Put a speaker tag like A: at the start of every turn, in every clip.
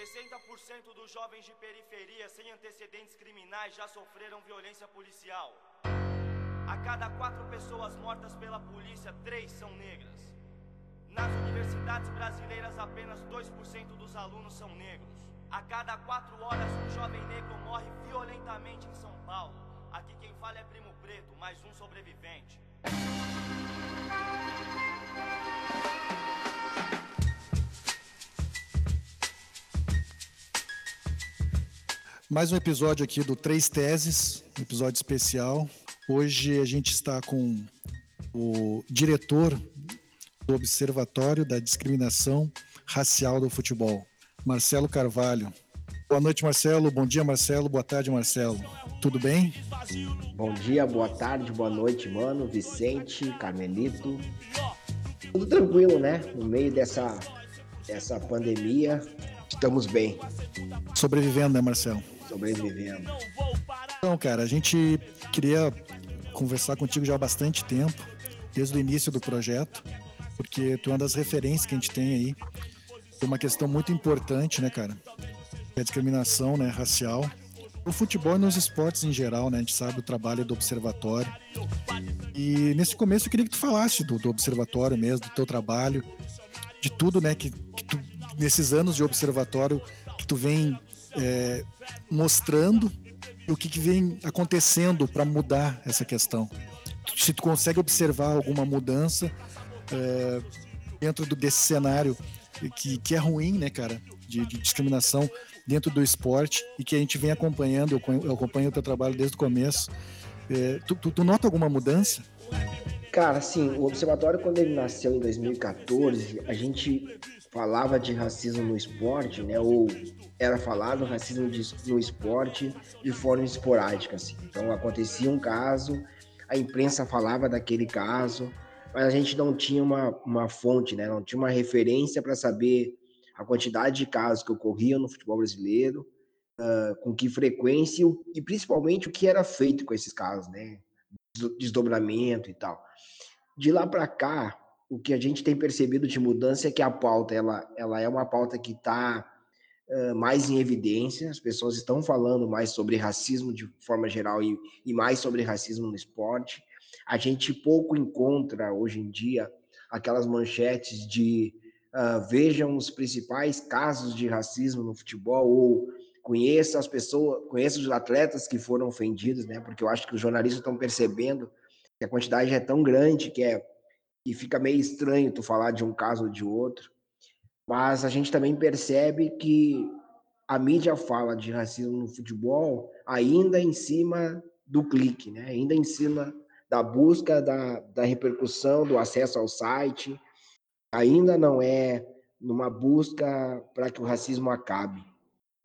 A: 60% dos jovens de periferia sem antecedentes criminais já sofreram violência policial. A cada quatro pessoas mortas pela polícia, três são negras. Nas universidades brasileiras, apenas 2% dos alunos são negros. A cada quatro horas, um jovem negro morre violentamente em São Paulo. Aqui quem fala é Primo Preto, mais um sobrevivente.
B: Mais um episódio aqui do Três Teses, um episódio especial. Hoje a gente está com o diretor do Observatório da Discriminação Racial do Futebol, Marcelo Carvalho. Boa noite, Marcelo. Bom dia, Marcelo. Boa tarde, Marcelo. Tudo bem?
C: Bom dia, boa tarde, boa noite, mano. Vicente, Carmelito. Tudo tranquilo, né? No meio dessa, dessa pandemia, estamos bem.
B: Sobrevivendo, né, Marcelo?
C: Sobrevivendo.
B: Então, cara, a gente queria conversar contigo já há bastante tempo, desde o início do projeto, porque tu é uma das referências que a gente tem aí. É uma questão muito importante, né, cara? É a discriminação né, racial. No futebol e nos esportes em geral, né? A gente sabe o trabalho do observatório. E nesse começo eu queria que tu falasse do, do observatório mesmo, do teu trabalho, de tudo, né? Que, que tu, nesses anos de observatório que tu vem é, mostrando o que, que vem acontecendo para mudar essa questão. Se tu consegue observar alguma mudança é, dentro do, desse cenário que, que é ruim, né, cara, de, de, discriminação dentro do esporte e que a gente vem acompanhando, eu, eu acompanho o teu trabalho desde o começo. É, tu, tu, tu nota alguma mudança?
C: Cara, assim, o observatório quando ele nasceu em 2014, a gente falava de racismo no esporte, né? Ou era falado racismo de, no esporte de forma esporádica, assim. Então acontecia um caso, a imprensa falava daquele caso, mas a gente não tinha uma, uma fonte, né? Não tinha uma referência para saber a quantidade de casos que ocorriam no futebol brasileiro, uh, com que frequência e principalmente o que era feito com esses casos, né? Desdobramento e tal. De lá para cá, o que a gente tem percebido de mudança é que a pauta ela, ela é uma pauta que está mais em evidência, as pessoas estão falando mais sobre racismo de forma geral e, e mais sobre racismo no esporte. A gente pouco encontra hoje em dia aquelas manchetes de uh, vejam os principais casos de racismo no futebol ou conheça as pessoas, conheça os atletas que foram ofendidos, né? Porque eu acho que os jornalistas estão percebendo que a quantidade é tão grande que é e fica meio estranho tu falar de um caso ou de outro, mas a gente também percebe que a mídia fala de racismo no futebol ainda em cima do clique, né? ainda em cima da busca da, da repercussão, do acesso ao site, ainda não é numa busca para que o racismo acabe.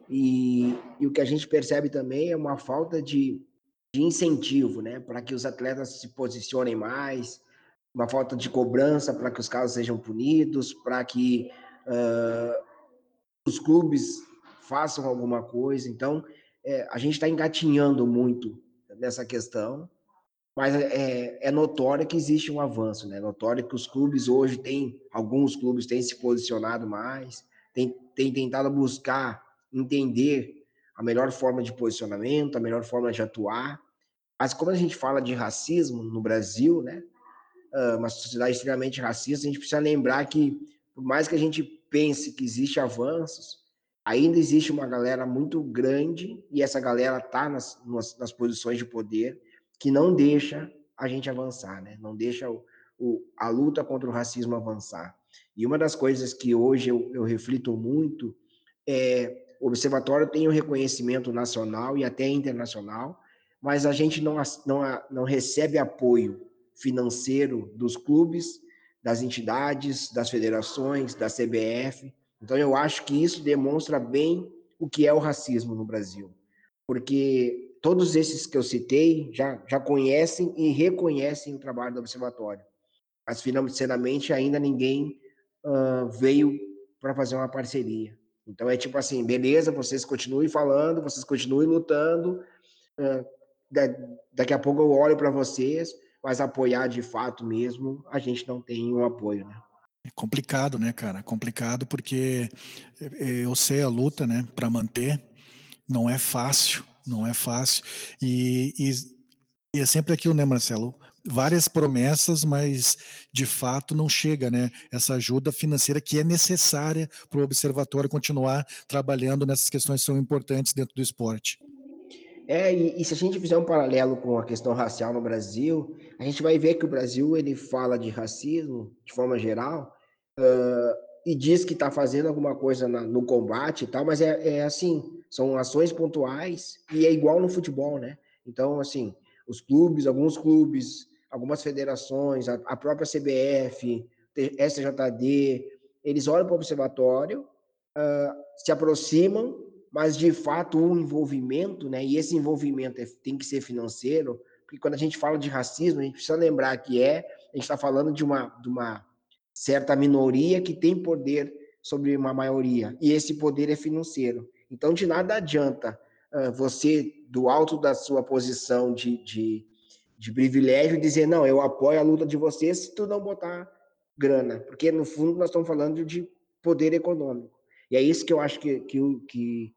C: E, e, o que a gente percebe também é uma falta de, de incentivo né? para que os atletas se posicionem mais, uma falta de cobrança para que os casos sejam punidos, para que uh, os clubes façam alguma coisa. Então, é, a gente está engatinhando muito nessa questão, mas é, é, notório que existe um avanço, né? É notório que os clubes hoje têm, alguns clubes têm se posicionado mais, têm, têm tentado buscar entender a melhor forma de posicionamento, a melhor forma de atuar. Mas como a gente fala de racismo no Brasil, né? uma sociedade extremamente racista, a gente precisa lembrar que, por mais que a gente pense que existe avanços, ainda existe uma galera muito grande, e essa galera está nas, nas, nas, posições de poder, que não deixa a gente avançar, né? não deixa o, o, a luta contra o racismo avançar. E uma das coisas que hoje eu, eu reflito muito é o observatório tem um reconhecimento nacional e até internacional, mas a gente não, não, não recebe apoio financeiro dos clubes, das entidades, das federações, da CBF. Então, eu acho que isso demonstra bem o que é o racismo no Brasil. Porque todos esses que eu citei já, já conhecem e reconhecem o trabalho do Observatório. Mas, financeiramente, ainda ninguém uh, veio para fazer uma parceria. Então, é tipo assim: beleza, vocês continuem falando, vocês continuem lutando. Uh, daqui a pouco eu olho para vocês, mas apoiar de fato mesmo, a gente não tem um apoio, né?
B: É complicado, né, cara? Complicado porque eu sei a luta, né, para manter. Não é fácil, não é fácil. E, e, e é sempre aquilo, né, Marcelo? Várias promessas, mas de fato não chega, né? Essa ajuda financeira que é necessária para o observatório continuar trabalhando nessas questões que são importantes dentro do esporte.
C: É, e, e, se a gente fizer um paralelo com a questão racial no Brasil, a gente vai ver que o Brasil ele fala de racismo de forma geral uh, e diz que está fazendo alguma coisa na, no combate e tal, mas é, é, assim, são ações pontuais e é igual no futebol, né? Então, assim, os clubes, alguns clubes, algumas federações, a, a própria CBF, SJD, eles olham para o observatório, uh, se aproximam mas de fato o envolvimento, né? E esse envolvimento é, tem que ser financeiro, porque quando a gente fala de racismo, a gente precisa lembrar que é, a gente está falando de uma, de uma certa minoria que tem poder sobre uma maioria, e esse poder é financeiro. Então, de nada adianta uh, você, do alto da sua posição de, de, de privilégio, dizer, não, eu apoio a luta de vocês se tu não botar grana, porque no fundo nós estamos falando de poder econômico. E é isso que eu acho que, que, que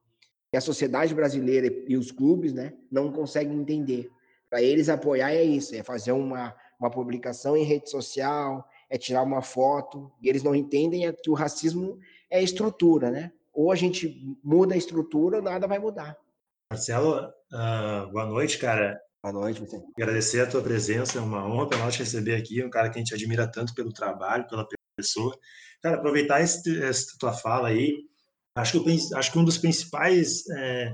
C: que a sociedade brasileira e os clubes né, não conseguem entender. Para eles apoiar é isso, é fazer uma, uma publicação em rede social, é tirar uma foto, e eles não entendem é que o racismo é estrutura, né? Ou a gente muda a estrutura ou nada vai mudar.
D: Marcelo, uh, boa noite, cara.
C: Boa noite, você.
D: Agradecer a tua presença, é uma honra para nós te receber aqui, um cara que a gente admira tanto pelo trabalho, pela pessoa. Cara, aproveitar esse, essa tua fala aí, Acho que, acho que um dos principais é,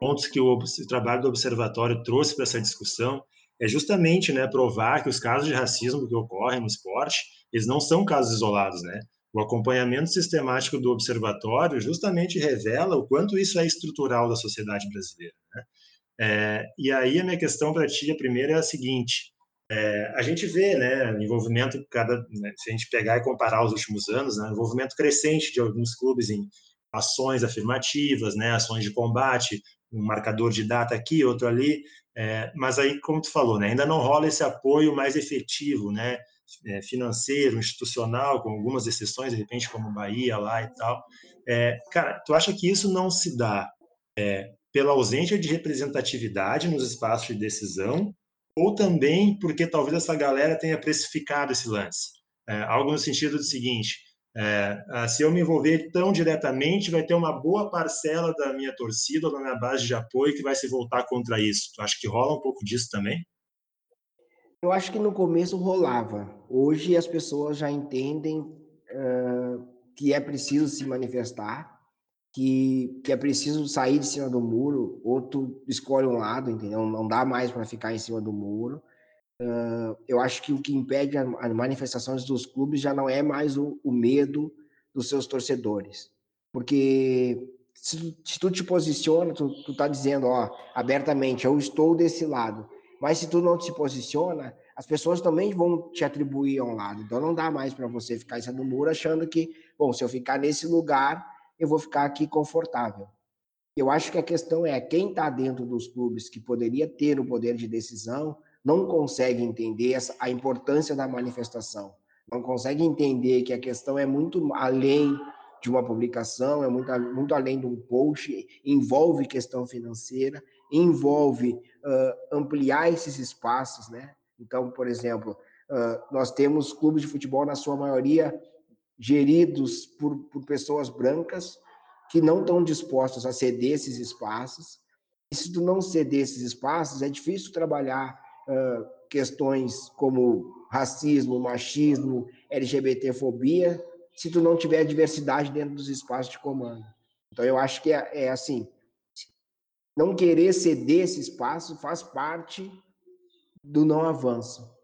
D: pontos que o, o, trabalho do observatório trouxe para essa discussão é justamente né, provar que os casos de racismo que ocorrem no esporte, eles não são casos isolados, né? O acompanhamento sistemático do observatório justamente revela o quanto isso é estrutural da sociedade brasileira. Né? É, e aí a minha questão para ti, a primeira é a seguinte: é, a gente vê, né, envolvimento cada, né, se a gente pegar e comparar os últimos anos, né, envolvimento crescente de alguns clubes em ações afirmativas, né, ações de combate, um marcador de data aqui, outro ali, é, mas aí, como tu falou, né, ainda não rola esse apoio mais efetivo, né, é, financeiro, institucional, com algumas exceções, de repente, como Bahia lá e tal. É, cara, tu acha que isso não se dá é, pela ausência de representatividade nos espaços de decisão, ou também porque talvez essa galera tenha precificado esse lance? É, algo no sentido do seguinte, é, se eu me envolver tão diretamente, vai ter uma boa parcela da minha torcida da minha base de apoio que vai se voltar contra isso. Tu acha que rola um pouco disso também?
C: Eu acho que no começo rolava. Hoje as pessoas já entendem uh, que é preciso se manifestar, que, que é preciso sair de cima do muro, ou tu escolhe um lado, entendeu? Não dá mais para ficar em cima do muro. Eu acho que o que impede as manifestações dos clubes já não é mais o, o medo dos seus torcedores. Porque se, se, tu te posiciona, tu, tu tá dizendo, ó, abertamente, eu estou desse lado. Mas se tu não te posiciona, as pessoas também vão te atribuir a um lado. Então não dá mais para você ficar em cima do muro achando que, bom, se eu ficar nesse lugar, eu vou ficar aqui confortável. Eu acho que a questão é quem está dentro dos clubes que poderia ter o poder de decisão não consegue entender essa, a importância da manifestação, não consegue entender que a questão é muito além de uma publicação, é muito, muito além de um post, envolve questão financeira, envolve uh, ampliar esses espaços, né? Então, por exemplo, uh, nós temos clubes de futebol, na sua maioria, geridos por, por pessoas brancas que não estão dispostas a ceder esses espaços. E se tu não ceder esses espaços, é difícil trabalhar questões como racismo, machismo, LGBTfobia, se tu não tiver diversidade dentro dos espaços de comando. Então eu acho que é, é assim, não querer ceder esse espaço faz parte do não avanço.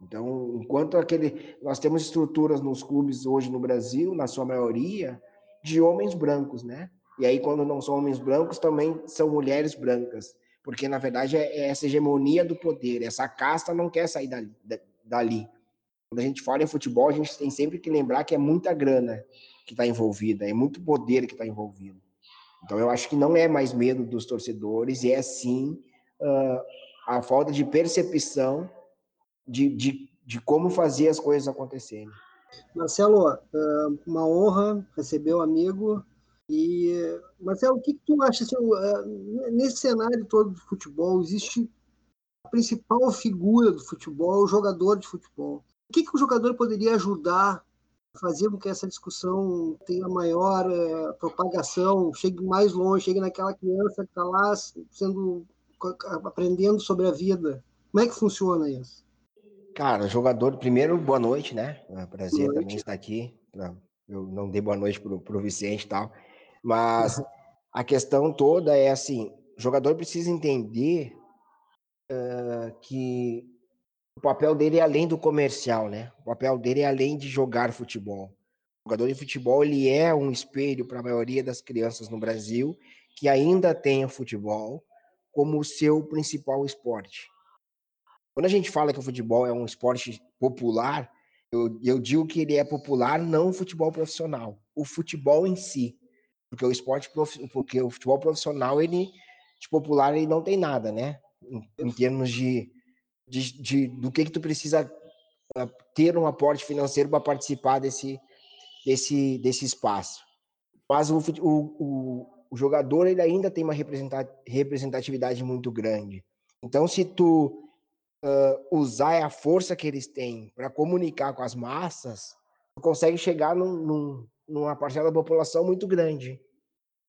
C: Então, enquanto aquele, nós temos estruturas nos clubes hoje no Brasil, na sua maioria, de homens brancos, né? E aí, quando não são homens brancos, também são mulheres brancas porque na verdade é, é essa hegemonia do poder, essa casta não quer sair dali. dali. Quando a gente fala em futebol, a gente tem sempre que lembrar que é muita grana que está envolvida, é muito poder que está envolvido. Então eu acho que não é mais medo dos torcedores, e é sim uh, a falta de percepção de, de, de como fazer as coisas acontecerem.
E: Marcelo, uma honra receber o amigo. E, Marcelo, o que, que tu acha? Assim, nesse cenário todo do futebol, existe a principal figura do futebol, o jogador de futebol. O que, que o jogador poderia ajudar a fazer com que essa discussão tenha maior é, propagação, chegue mais longe, chegue naquela criança que está lá sendo aprendendo sobre a vida? Como é que funciona isso?
C: Cara, jogador, primeiro, boa noite, né? É prazer noite. também estar aqui. Eu não dei boa noite pro, pro Vicente e tal. Mas a questão toda é assim: o jogador precisa entender uh, que o papel dele é além do comercial, né? O papel dele é além de jogar futebol. O jogador de futebol ele é um espelho para a maioria das crianças no Brasil que ainda tem o futebol como o seu principal esporte. Quando a gente fala que o futebol é um esporte popular, eu, eu digo que ele é popular não o futebol profissional, o futebol em si. Porque o esporte, porque o futebol profissional, ele, de popular, ele não tem nada, né? Em, em termos de, de, de, do que que tu precisa ah, ter um aporte financeiro para participar desse, desse, desse espaço. Mas o, o, o, jogador, ele ainda tem uma representatividade muito grande. Então, se tu uh, usar a força que eles têm para comunicar com as massas, consegue chegar num, num, numa parcela da população muito grande.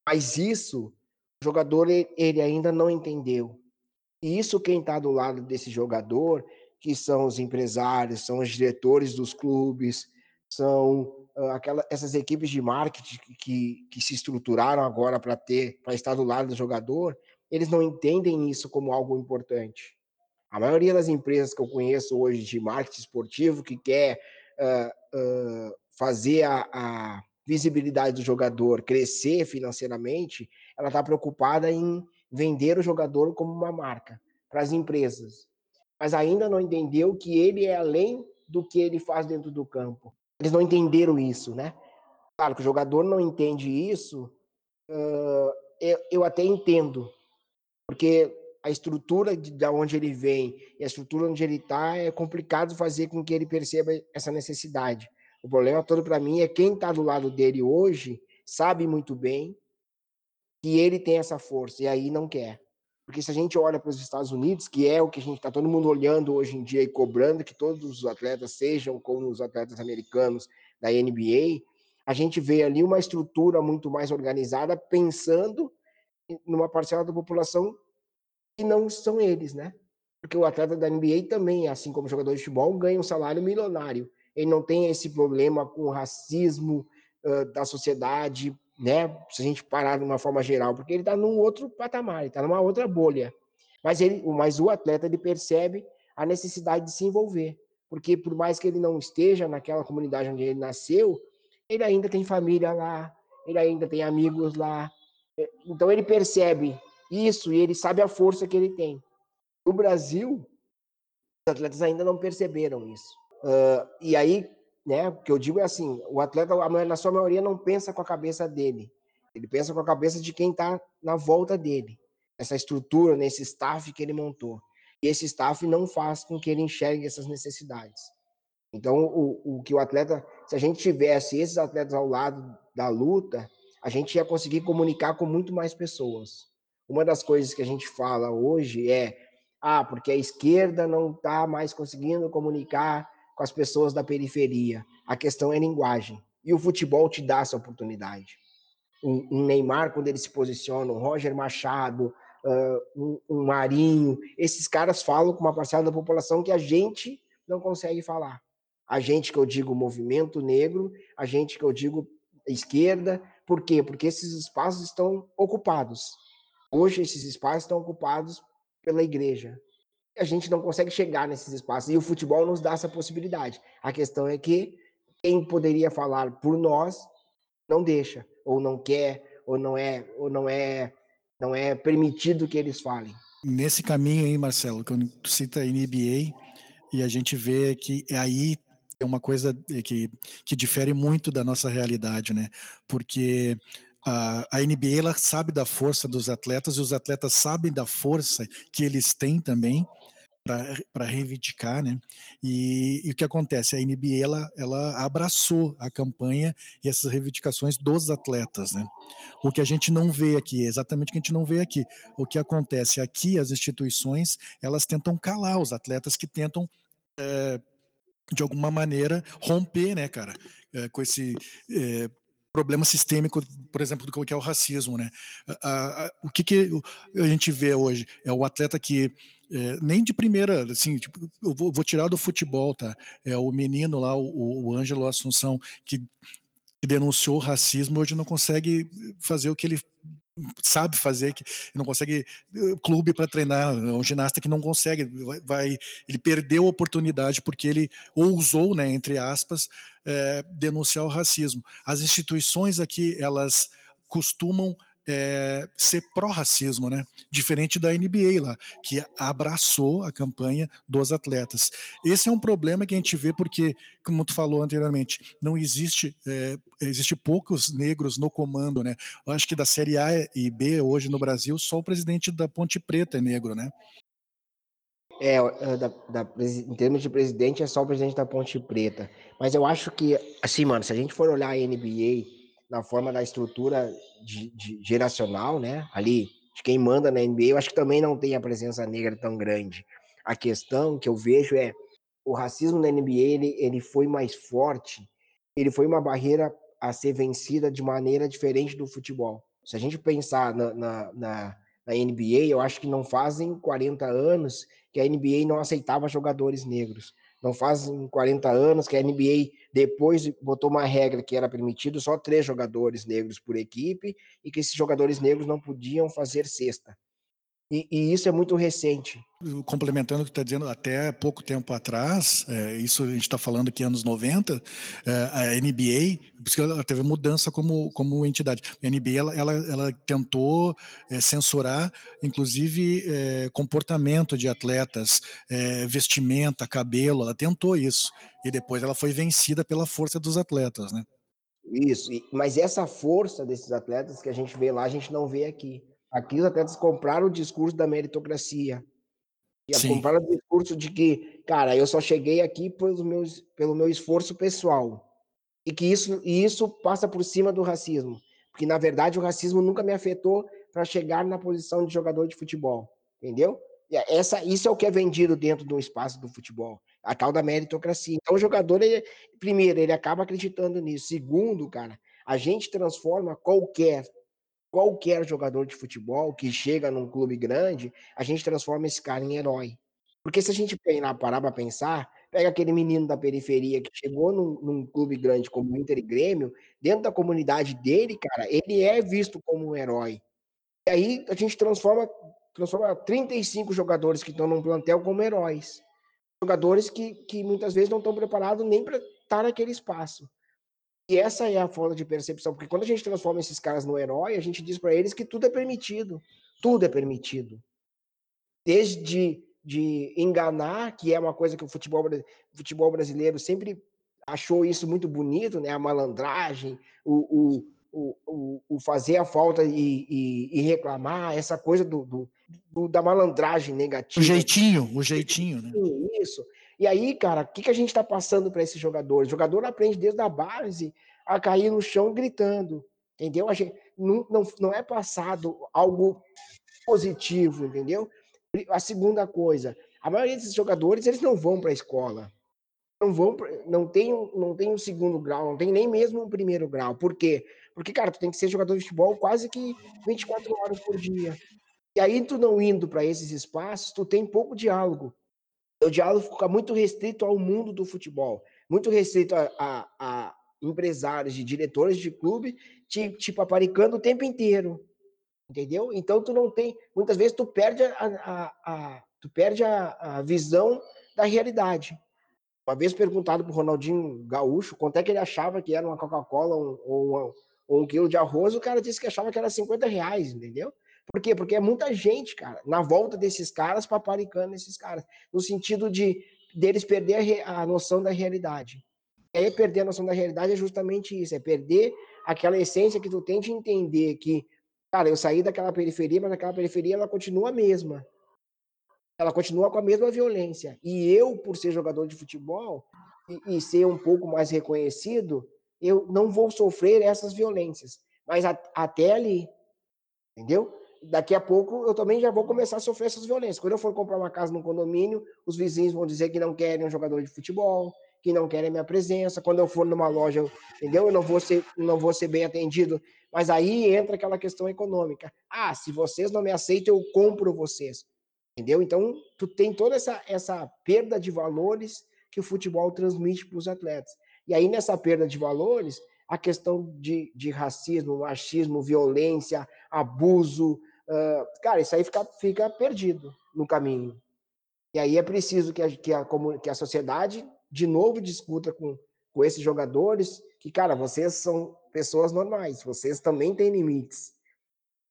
C: Mas isso, o jogador ele ainda não entendeu. E isso quem está do lado desse jogador, que são os empresários, são os diretores dos clubes, são uh, aquela, essas equipes de marketing que, que, que se estruturaram agora para ter, para estar do lado do jogador, eles não entendem isso como algo importante. A maioria das empresas que eu conheço hoje de marketing esportivo que quer uh, uh, fazer a, a, visibilidade do jogador crescer financeiramente, ela está preocupada em vender o jogador como uma marca para as empresas. Mas ainda não entendeu que ele é além do que ele faz dentro do campo. Eles não entenderam isso, né? Claro que o jogador não entende isso, uh, eu, eu até entendo, porque a estrutura de, de onde ele vem e a estrutura onde ele está, é complicado fazer com que ele perceba essa necessidade. O problema todo para mim é quem está do lado dele hoje sabe muito bem que ele tem essa força e aí não quer. Porque se a gente olha para os Estados Unidos, que é o que a gente está todo mundo olhando hoje em dia e cobrando que todos os atletas sejam como os atletas americanos da NBA, a gente vê ali uma estrutura muito mais organizada, pensando numa parcela da população que não são eles, né? Porque o atleta da NBA também, assim como jogador de futebol, ganha um salário milionário. Ele não tem esse problema com o racismo uh, da sociedade, né? Se a gente parar de uma forma geral, porque ele está num outro patamar, ele está numa outra bolha. Mas ele, mas o atleta ele percebe a necessidade de se envolver, porque por mais que ele não esteja naquela comunidade onde ele nasceu, ele ainda tem família lá, ele ainda tem amigos lá. Então ele percebe isso e ele sabe a força que ele tem. No Brasil, os atletas ainda não perceberam isso. Uh, e aí, né, o que eu digo é assim: o atleta, na sua maioria, não pensa com a cabeça dele, ele pensa com a cabeça de quem está na volta dele, essa estrutura, nesse staff que ele montou. E esse staff não faz com que ele enxergue essas necessidades. Então, o, o que o atleta, se a gente tivesse esses atletas ao lado da luta, a gente ia conseguir comunicar com muito mais pessoas. Uma das coisas que a gente fala hoje é: ah, porque a esquerda não está mais conseguindo comunicar com as pessoas da periferia. A questão é linguagem. E o futebol te dá essa oportunidade. Um, um Neymar, quando ele se posiciona, um Roger Machado, uh, um, um Marinho, esses caras falam com uma parcela da população que a gente não consegue falar. A gente que eu digo movimento negro, a gente que eu digo esquerda, por quê? Porque esses espaços estão ocupados. Hoje, esses espaços estão ocupados pela igreja. A gente não consegue chegar nesses espaços e o futebol nos dá essa possibilidade. A questão é que quem poderia falar por nós não deixa, ou não quer, ou não é, ou não é, não é permitido que eles falem.
B: Nesse caminho aí, Marcelo, quando tu cita a NBA e a gente vê que aí é uma coisa que, que difere muito da nossa realidade, né? Porque a, a NBA ela sabe da força dos atletas e os atletas sabem da força que eles têm também para reivindicar, né? E, e, o que acontece? A NBA ela, ela abraçou a campanha e essas reivindicações dos atletas, né? O que a gente não vê aqui, exatamente o que a gente não vê aqui. O que acontece aqui, as instituições elas tentam calar os atletas que tentam é, de alguma maneira romper, né, cara, é, com esse é, problema sistêmico, por exemplo, do que é o racismo, né? O que, que a gente vê hoje é o atleta que é, nem de primeira, assim, tipo, eu vou, vou, tirar do futebol, tá? É o menino lá, o, o Ângelo Assunção, que, denunciou racismo, hoje não consegue fazer o que ele sabe fazer, que não consegue eh, clube para treinar, é um ginasta que não consegue, vai, ele perdeu a oportunidade porque ele ousou, né, entre aspas, é, denunciar o racismo. As instituições aqui, elas costumam é, ser pró-racismo, né? Diferente da NBA lá, que abraçou a campanha dos atletas. Esse é um problema que a gente vê porque, como tu falou anteriormente, não existe, é, existe poucos negros no comando, né? Eu acho que da Série A e B hoje no Brasil, só o presidente da Ponte Preta é negro, né?
C: É, da, da, em termos de presidente, é só o presidente da Ponte Preta. Mas eu acho que, assim, mano, se a gente for olhar a NBA na forma da estrutura de, de, geracional, né? Ali, de quem manda na NBA, eu acho que também não tem a presença negra tão grande. A questão que eu vejo é o racismo na NBA ele, ele foi mais forte, ele foi uma barreira a ser vencida de maneira diferente do futebol. Se a gente pensar na, na, na, na NBA, eu acho que não fazem 40 anos que a NBA não aceitava jogadores negros. Não fazem 40 anos que a NBA depois botou uma regra que era permitido só três jogadores negros por equipe e que esses jogadores negros não podiam fazer cesta. E, e, isso é muito recente.
B: Complementando o que está dizendo, até pouco tempo atrás, é, isso a gente está falando aqui anos 90, é, a NBA, ela teve mudança como, como entidade. A NBA ela, ela, ela tentou é, censurar, inclusive, é, comportamento de atletas, é, vestimenta, cabelo, ela tentou isso. E depois ela foi vencida pela força dos atletas, né?
C: Isso, mas essa força desses atletas que a gente vê lá, a gente não vê aqui. Aqui os atletas compraram o discurso da meritocracia. E compraram o discurso de que, cara, eu só cheguei aqui pelos meus, pelo meu esforço pessoal. E que isso, e isso passa por cima do racismo. Porque, na verdade, o racismo nunca me afetou para chegar na posição de jogador de futebol. Entendeu? Essa, isso é o que é vendido dentro do espaço do futebol, a tal da meritocracia. Então, o jogador, ele, primeiro, ele acaba acreditando nisso. Segundo, cara, a gente transforma qualquer qualquer jogador de futebol que chega num clube grande, a gente transforma esse cara em herói. Porque se a gente parar para pensar, pega aquele menino da periferia que chegou num, num, clube grande como Inter e Grêmio, dentro da comunidade dele, cara, ele é visto como um herói. E aí a gente transforma, transforma 35 jogadores que estão num plantel como heróis. Jogadores que, que muitas vezes não estão preparados nem para estar naquele espaço. E essa é a falta de percepção, porque quando a gente transforma esses caras no herói, a gente diz para eles que tudo é permitido. Tudo é permitido. Desde de enganar, que é uma coisa que o futebol, futebol brasileiro sempre achou isso muito bonito, né? A malandragem, o, o, o, o fazer a falta e, e, e reclamar, essa coisa do, do, do, da malandragem negativa.
B: O jeitinho, o jeitinho, né?
C: Isso. E aí, cara, o que, que a gente está passando para esses jogadores? O jogador aprende desde a base a cair no chão gritando, entendeu? A gente, não, não, não é passado algo positivo, entendeu? A segunda coisa, a maioria desses jogadores, eles não vão para a escola. Não vão, não tem, não tem um segundo grau, não tem nem mesmo um primeiro grau. Por quê? Porque, cara, tu tem que ser jogador de futebol quase que 24 horas por dia. E aí, tu não indo para esses espaços, tu tem pouco diálogo o diálogo fica muito restrito ao mundo do futebol, muito restrito a, a, a empresários e diretores de clube te, te paparicando o tempo inteiro, entendeu? Então tu não tem, muitas vezes tu perde a, a, a tu perde a, a, visão da realidade. Uma vez perguntado para o Ronaldinho Gaúcho quanto é que ele achava que era uma Coca-Cola ou, ou, ou, um quilo de arroz, o cara disse que achava que era 50 reais, entendeu? Por quê? Porque é muita gente, cara, na volta desses caras, paparicando esses caras, no sentido de deles perder a, a noção da realidade. E aí perder a noção da realidade é justamente isso, é perder aquela essência que tu tem de entender que, cara, eu saí daquela periferia, mas aquela periferia ela continua a mesma. ela continua com a mesma violência. E eu, por ser jogador de futebol e, e ser um pouco mais reconhecido, eu não vou sofrer essas violências. Mas a, até ali, entendeu? Daqui a pouco eu também já vou começar a sofrer essas violências. Quando eu for comprar uma casa num condomínio, os vizinhos vão dizer que não querem um jogador de futebol, que não querem a minha presença. Quando eu for numa loja, entendeu? Eu não vou ser, não vou ser bem atendido. Mas aí entra aquela questão econômica. Ah, se vocês não me aceitam, eu compro vocês. Entendeu? Então, tu tem toda essa, essa perda de valores que o futebol transmite para os atletas. E aí, nessa perda de valores, a questão de, de racismo, machismo, violência, abuso, uh, cara, isso aí fica, fica perdido no caminho. E aí é preciso que a, que a, que a sociedade, de novo, discuta com, com esses jogadores que, cara, vocês são pessoas normais, vocês também têm limites.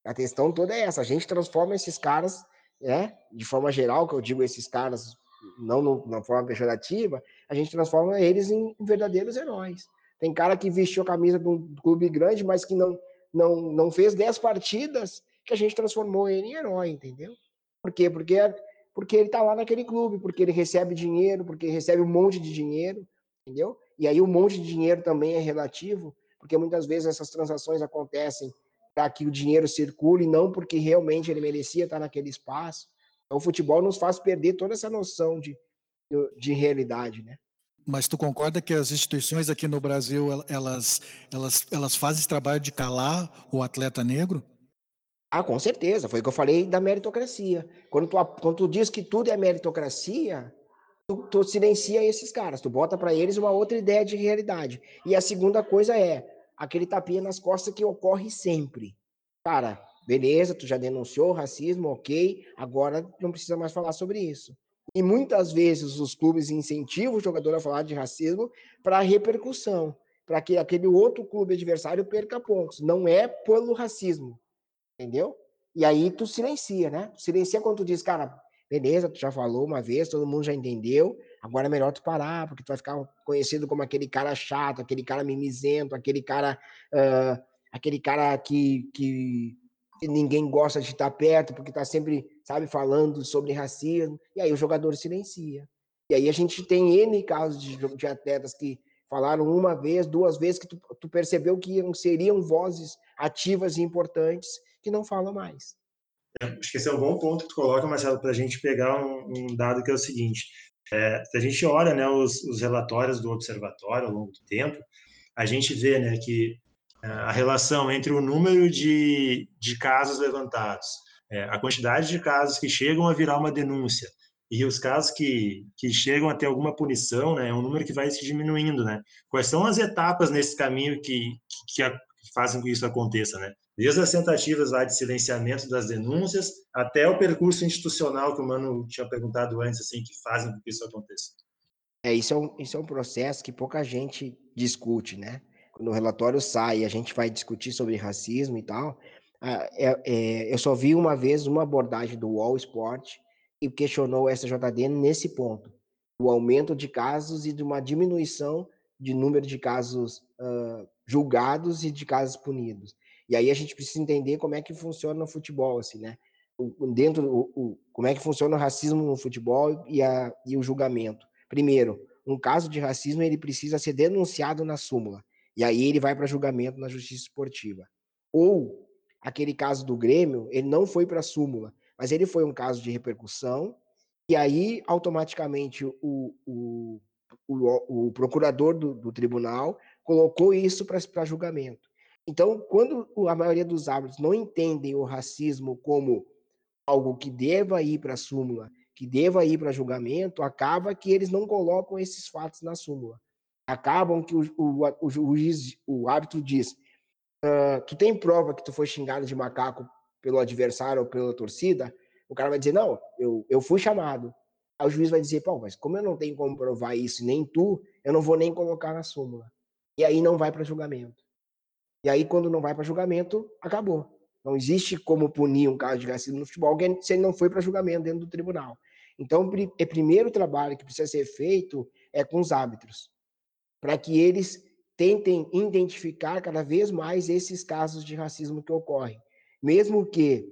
C: A questão toda é essa, a gente transforma esses caras, né, de forma geral, que eu digo esses caras não na forma pejorativa, a gente transforma eles em verdadeiros heróis. Tem cara que vestiu a camisa de um clube grande, mas que não, não, não fez 10 partidas, que a gente transformou ele em herói, entendeu? Por quê? Porque, porque ele tá lá naquele clube, porque ele recebe dinheiro, porque recebe um monte de dinheiro, entendeu? E aí um monte de dinheiro também é relativo, porque muitas vezes essas transações acontecem para que o dinheiro circule, não porque realmente ele merecia estar naquele espaço. Então, o futebol nos faz perder toda essa noção de, de realidade, né?
B: Mas tu concorda que as instituições aqui no Brasil, elas, elas, elas fazem esse trabalho de calar o atleta negro?
C: Ah, com certeza. Foi o que eu falei da meritocracia. Quando tu, quando tu diz que tudo é meritocracia, tu, tu silencia esses caras. Tu bota para eles uma outra ideia de realidade. E a segunda coisa é aquele tapinha nas costas que ocorre sempre. Cara, beleza, tu já denunciou racismo, ok, agora não precisa mais falar sobre isso. E muitas vezes os clubes incentivam o jogador a falar de racismo para repercussão, para que aquele outro clube adversário perca pontos. Não é pelo racismo, entendeu? E aí tu silencia, né? silencia quando tu diz, cara, beleza, tu já falou uma vez, todo mundo já entendeu, agora é melhor tu parar, porque tu vai ficar conhecido como aquele cara chato, aquele cara mimizento, aquele cara, uh, aquele cara que, que ninguém gosta de estar perto, porque está sempre, sabe, falando sobre racismo, e aí o jogador silencia. E aí a gente tem N casos de, de atletas que falaram uma vez, duas vezes, que tu, tu percebeu que seriam vozes ativas e importantes, que não falam mais.
D: É, acho que esse é um bom ponto que tu coloca, Marcelo, para a gente pegar um, um, dado que é o seguinte. É, se a gente olha né, os, os relatórios do observatório ao longo do tempo, a gente vê né, que a relação entre o número de, de casos levantados, é, a quantidade de casos que chegam a virar uma denúncia e os casos que, que chegam a ter alguma punição, né, é um número que vai se diminuindo, né? Quais são as etapas nesse caminho que, que, que fazem com que isso aconteça, né? Desde as tentativas lá de silenciamento das denúncias até o percurso institucional que o Mano tinha perguntado antes, assim, que fazem com que isso aconteça.
C: É, isso é um, isso é um processo que pouca gente discute, né? quando o relatório sai a gente vai discutir sobre racismo e tal, é, é, eu só vi uma vez uma abordagem do Wall Sport que questionou o SJD nesse ponto, o aumento de casos e de uma diminuição de número de casos uh, julgados e de casos punidos. E aí a gente precisa entender como é que funciona o futebol, assim, né? O, dentro, o, o, como é que funciona o racismo no futebol e, a, e o julgamento. Primeiro, um caso de racismo ele precisa ser denunciado na súmula. E aí ele vai para julgamento na justiça esportiva. Ou aquele caso do Grêmio, ele não foi para a súmula, mas ele foi um caso de repercussão, e aí automaticamente o, o, o, o procurador do, do, tribunal colocou isso para julgamento. Então, quando a maioria dos árbitros não entendem o racismo como algo que deva ir para a súmula, que deva ir para julgamento, acaba que eles não colocam esses fatos na súmula acabam que o, o, o juiz, o árbitro diz: uh, tu tem prova que tu foi xingado de macaco pelo adversário ou pela torcida? O cara vai dizer: não, eu, eu fui chamado. Aí o juiz vai dizer: pô, mas como eu não tenho como provar isso, nem tu, eu não vou nem colocar na súmula. E aí não vai para julgamento. E aí, quando não vai para julgamento, acabou. Não existe como punir um caso de racismo no futebol se ele não foi para julgamento dentro do tribunal. Então, o primeiro trabalho que precisa ser feito é com os árbitros para que eles tentem identificar cada vez mais esses casos de racismo que ocorrem. Mesmo que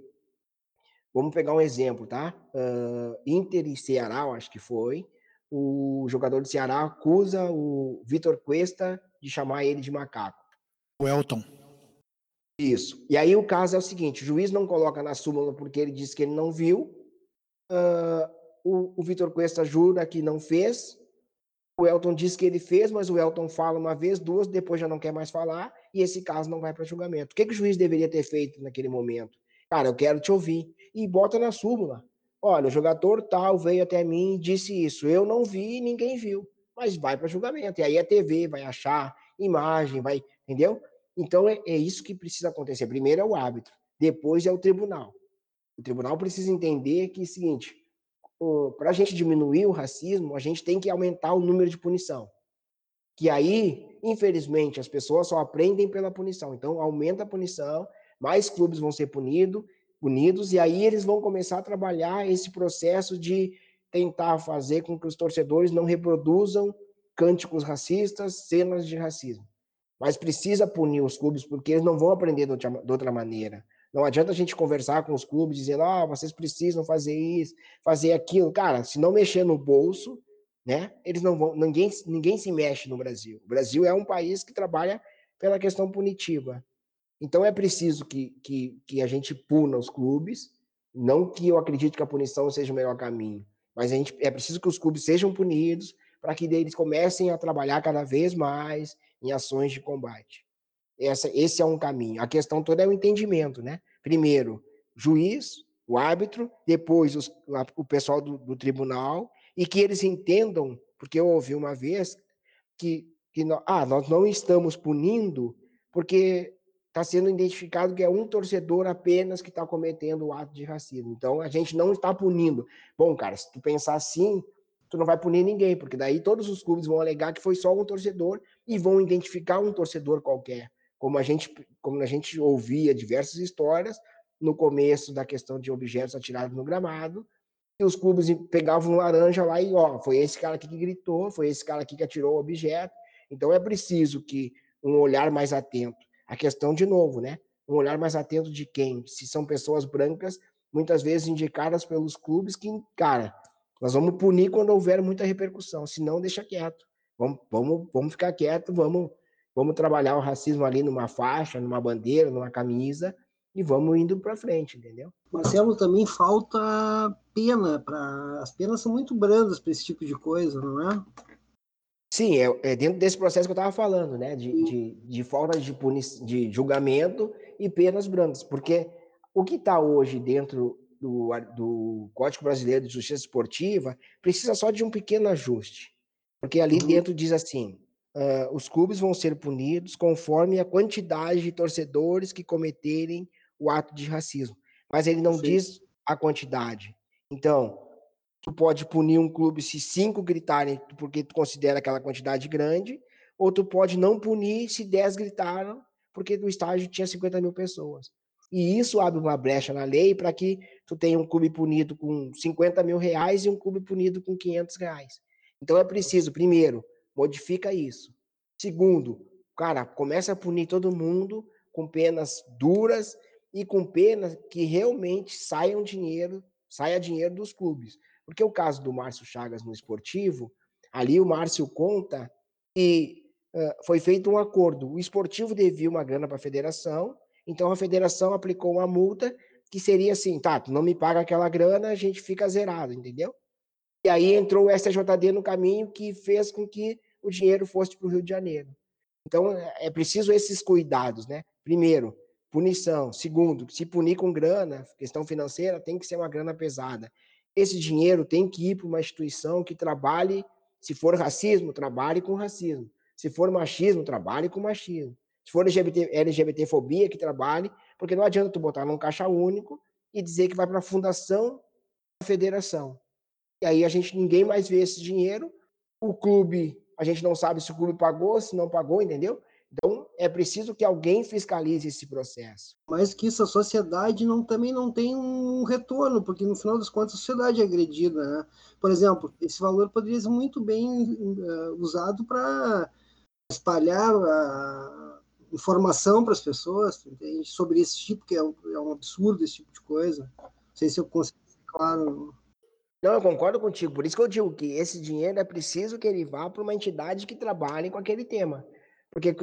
C: vamos pegar um exemplo, tá? Uh, Inter e Ceará, acho que foi. O jogador do Ceará acusa o Vitor Cuesta de chamar ele de macaco.
B: O Elton.
C: Isso. E aí o caso é o seguinte: o juiz não coloca na súmula porque ele disse que ele não viu. Uh, o, o Vitor Cuesta jura que não fez. O Elton diz que ele fez, mas o Elton fala uma vez, duas, depois já não quer mais falar, e esse caso não vai para julgamento. O que, que o juiz deveria ter feito naquele momento? Cara, eu quero te ouvir. E bota na súmula. Olha, o jogador tal veio até mim e disse isso. Eu não vi, ninguém viu. Mas vai para julgamento. E aí a TV vai achar imagem, vai, entendeu? Então é, é isso que precisa acontecer. Primeiro é o árbitro, depois é o tribunal. O tribunal precisa entender que é o seguinte: para a gente diminuir o racismo, a gente tem que aumentar o número de punição. Que aí, infelizmente, as pessoas só aprendem pela punição. Então, aumenta a punição, mais clubes vão ser punidos, punidos, e aí eles vão começar a trabalhar esse processo de tentar fazer com que os torcedores não reproduzam cânticos racistas, cenas de racismo. Mas precisa punir os clubes, porque eles não vão aprender de outra maneira. Não adianta a gente conversar com os clubes dizendo, ah, vocês precisam fazer isso, fazer aquilo. Cara, se não mexer no bolso, né? Eles não vão, ninguém, ninguém se mexe no Brasil. O Brasil é um país que trabalha pela questão punitiva. Então é preciso que, que, que a gente puna os clubes, não que eu acredite que a punição seja o melhor caminho, mas a gente, é preciso que os clubes sejam punidos para que eles comecem a trabalhar cada vez mais em ações de combate. Essa, esse é um caminho. A questão toda é o entendimento, né? Primeiro, juiz, o árbitro, depois os, o pessoal do, do, tribunal, e que eles entendam, porque eu ouvi uma vez que, que nós, ah, nós não estamos punindo porque está sendo identificado que é um torcedor apenas que está cometendo o ato de racismo. Então, a gente não está punindo. Bom, cara, se tu pensar assim, tu não vai punir ninguém, porque daí todos os clubes vão alegar que foi só um torcedor e vão identificar um torcedor qualquer como a gente, como a gente ouvia diversas histórias no começo da questão de objetos atirados no gramado, e os clubes pegavam um laranja lá e, ó, foi esse cara aqui que gritou, foi esse cara aqui que atirou o objeto. Então é preciso que um olhar mais atento. A questão, de novo, né? Um olhar mais atento de quem? Se são pessoas brancas, muitas vezes indicadas pelos clubes, que, cara, nós vamos punir quando houver muita repercussão, se não, deixa quieto. Vamos, vamos, vamos ficar quieto, vamos Vamos trabalhar o racismo ali numa faixa, numa bandeira, numa camisa e vamos indo para frente, entendeu?
E: Marcelo, também falta pena para as penas são muito brandas para esse tipo de coisa, não é?
C: Sim, é, é dentro desse processo que eu estava falando, né? De, de, de, falta de, de julgamento e penas brandas, porque o que está hoje dentro do, do Código Brasileiro de Justiça Esportiva precisa só de um pequeno ajuste, porque ali uhum. dentro diz assim: uh, os clubes vão ser punidos conforme a quantidade de torcedores que cometerem o ato de racismo. Mas ele não Sim. diz a quantidade. Então, tu pode punir um clube se cinco gritarem porque tu considera aquela quantidade grande, ou tu pode não punir se dez gritaram porque no estádio tinha 50 mil pessoas. E isso abre uma brecha na lei para que tu tenha um clube punido com 50 mil reais e um clube punido com 500 reais. Então é preciso, primeiro, modifica isso. Segundo, cara, começa a punir todo mundo com penas duras e com penas que realmente saiam dinheiro, saia dinheiro dos clubes. Porque o caso do Márcio Chagas no esportivo, ali o Márcio conta que uh, foi feito um acordo. O esportivo devia uma grana para a federação, então a federação aplicou uma multa que seria assim, tá, tu não me paga aquela grana, a gente fica zerado, entendeu? E aí entrou o STJD no caminho que fez com que o dinheiro fosse para o Rio de Janeiro. Então, é preciso esses cuidados, né? Primeiro, punição. Segundo, se punir com grana, questão financeira, tem que ser uma grana pesada. Esse dinheiro tem que ir para uma instituição que trabalhe, se for racismo, trabalhe com racismo. Se for machismo, trabalhe com machismo. Se for LGBT, LGBTfobia, que trabalhe, porque não adianta tu botar num caixa único e dizer que vai para a fundação da federação. E aí a gente ninguém mais vê esse dinheiro. O clube, a gente não sabe se o clube pagou, se não pagou, entendeu? Então é preciso que alguém fiscalize esse processo.
E: Mas que isso a sociedade não, também não tem um retorno, porque no final das contas a sociedade é agredida, né? Por exemplo, esse valor poderia ser muito bem uh, usado para espalhar a informação para as pessoas entende? sobre esse tipo, que é um, é um absurdo esse tipo de coisa sei se eu consigo ser claro.
C: Não, eu concordo contigo. Por isso que eu digo que esse dinheiro é preciso que ele vá para uma entidade que trabalhe com aquele tema. Porque,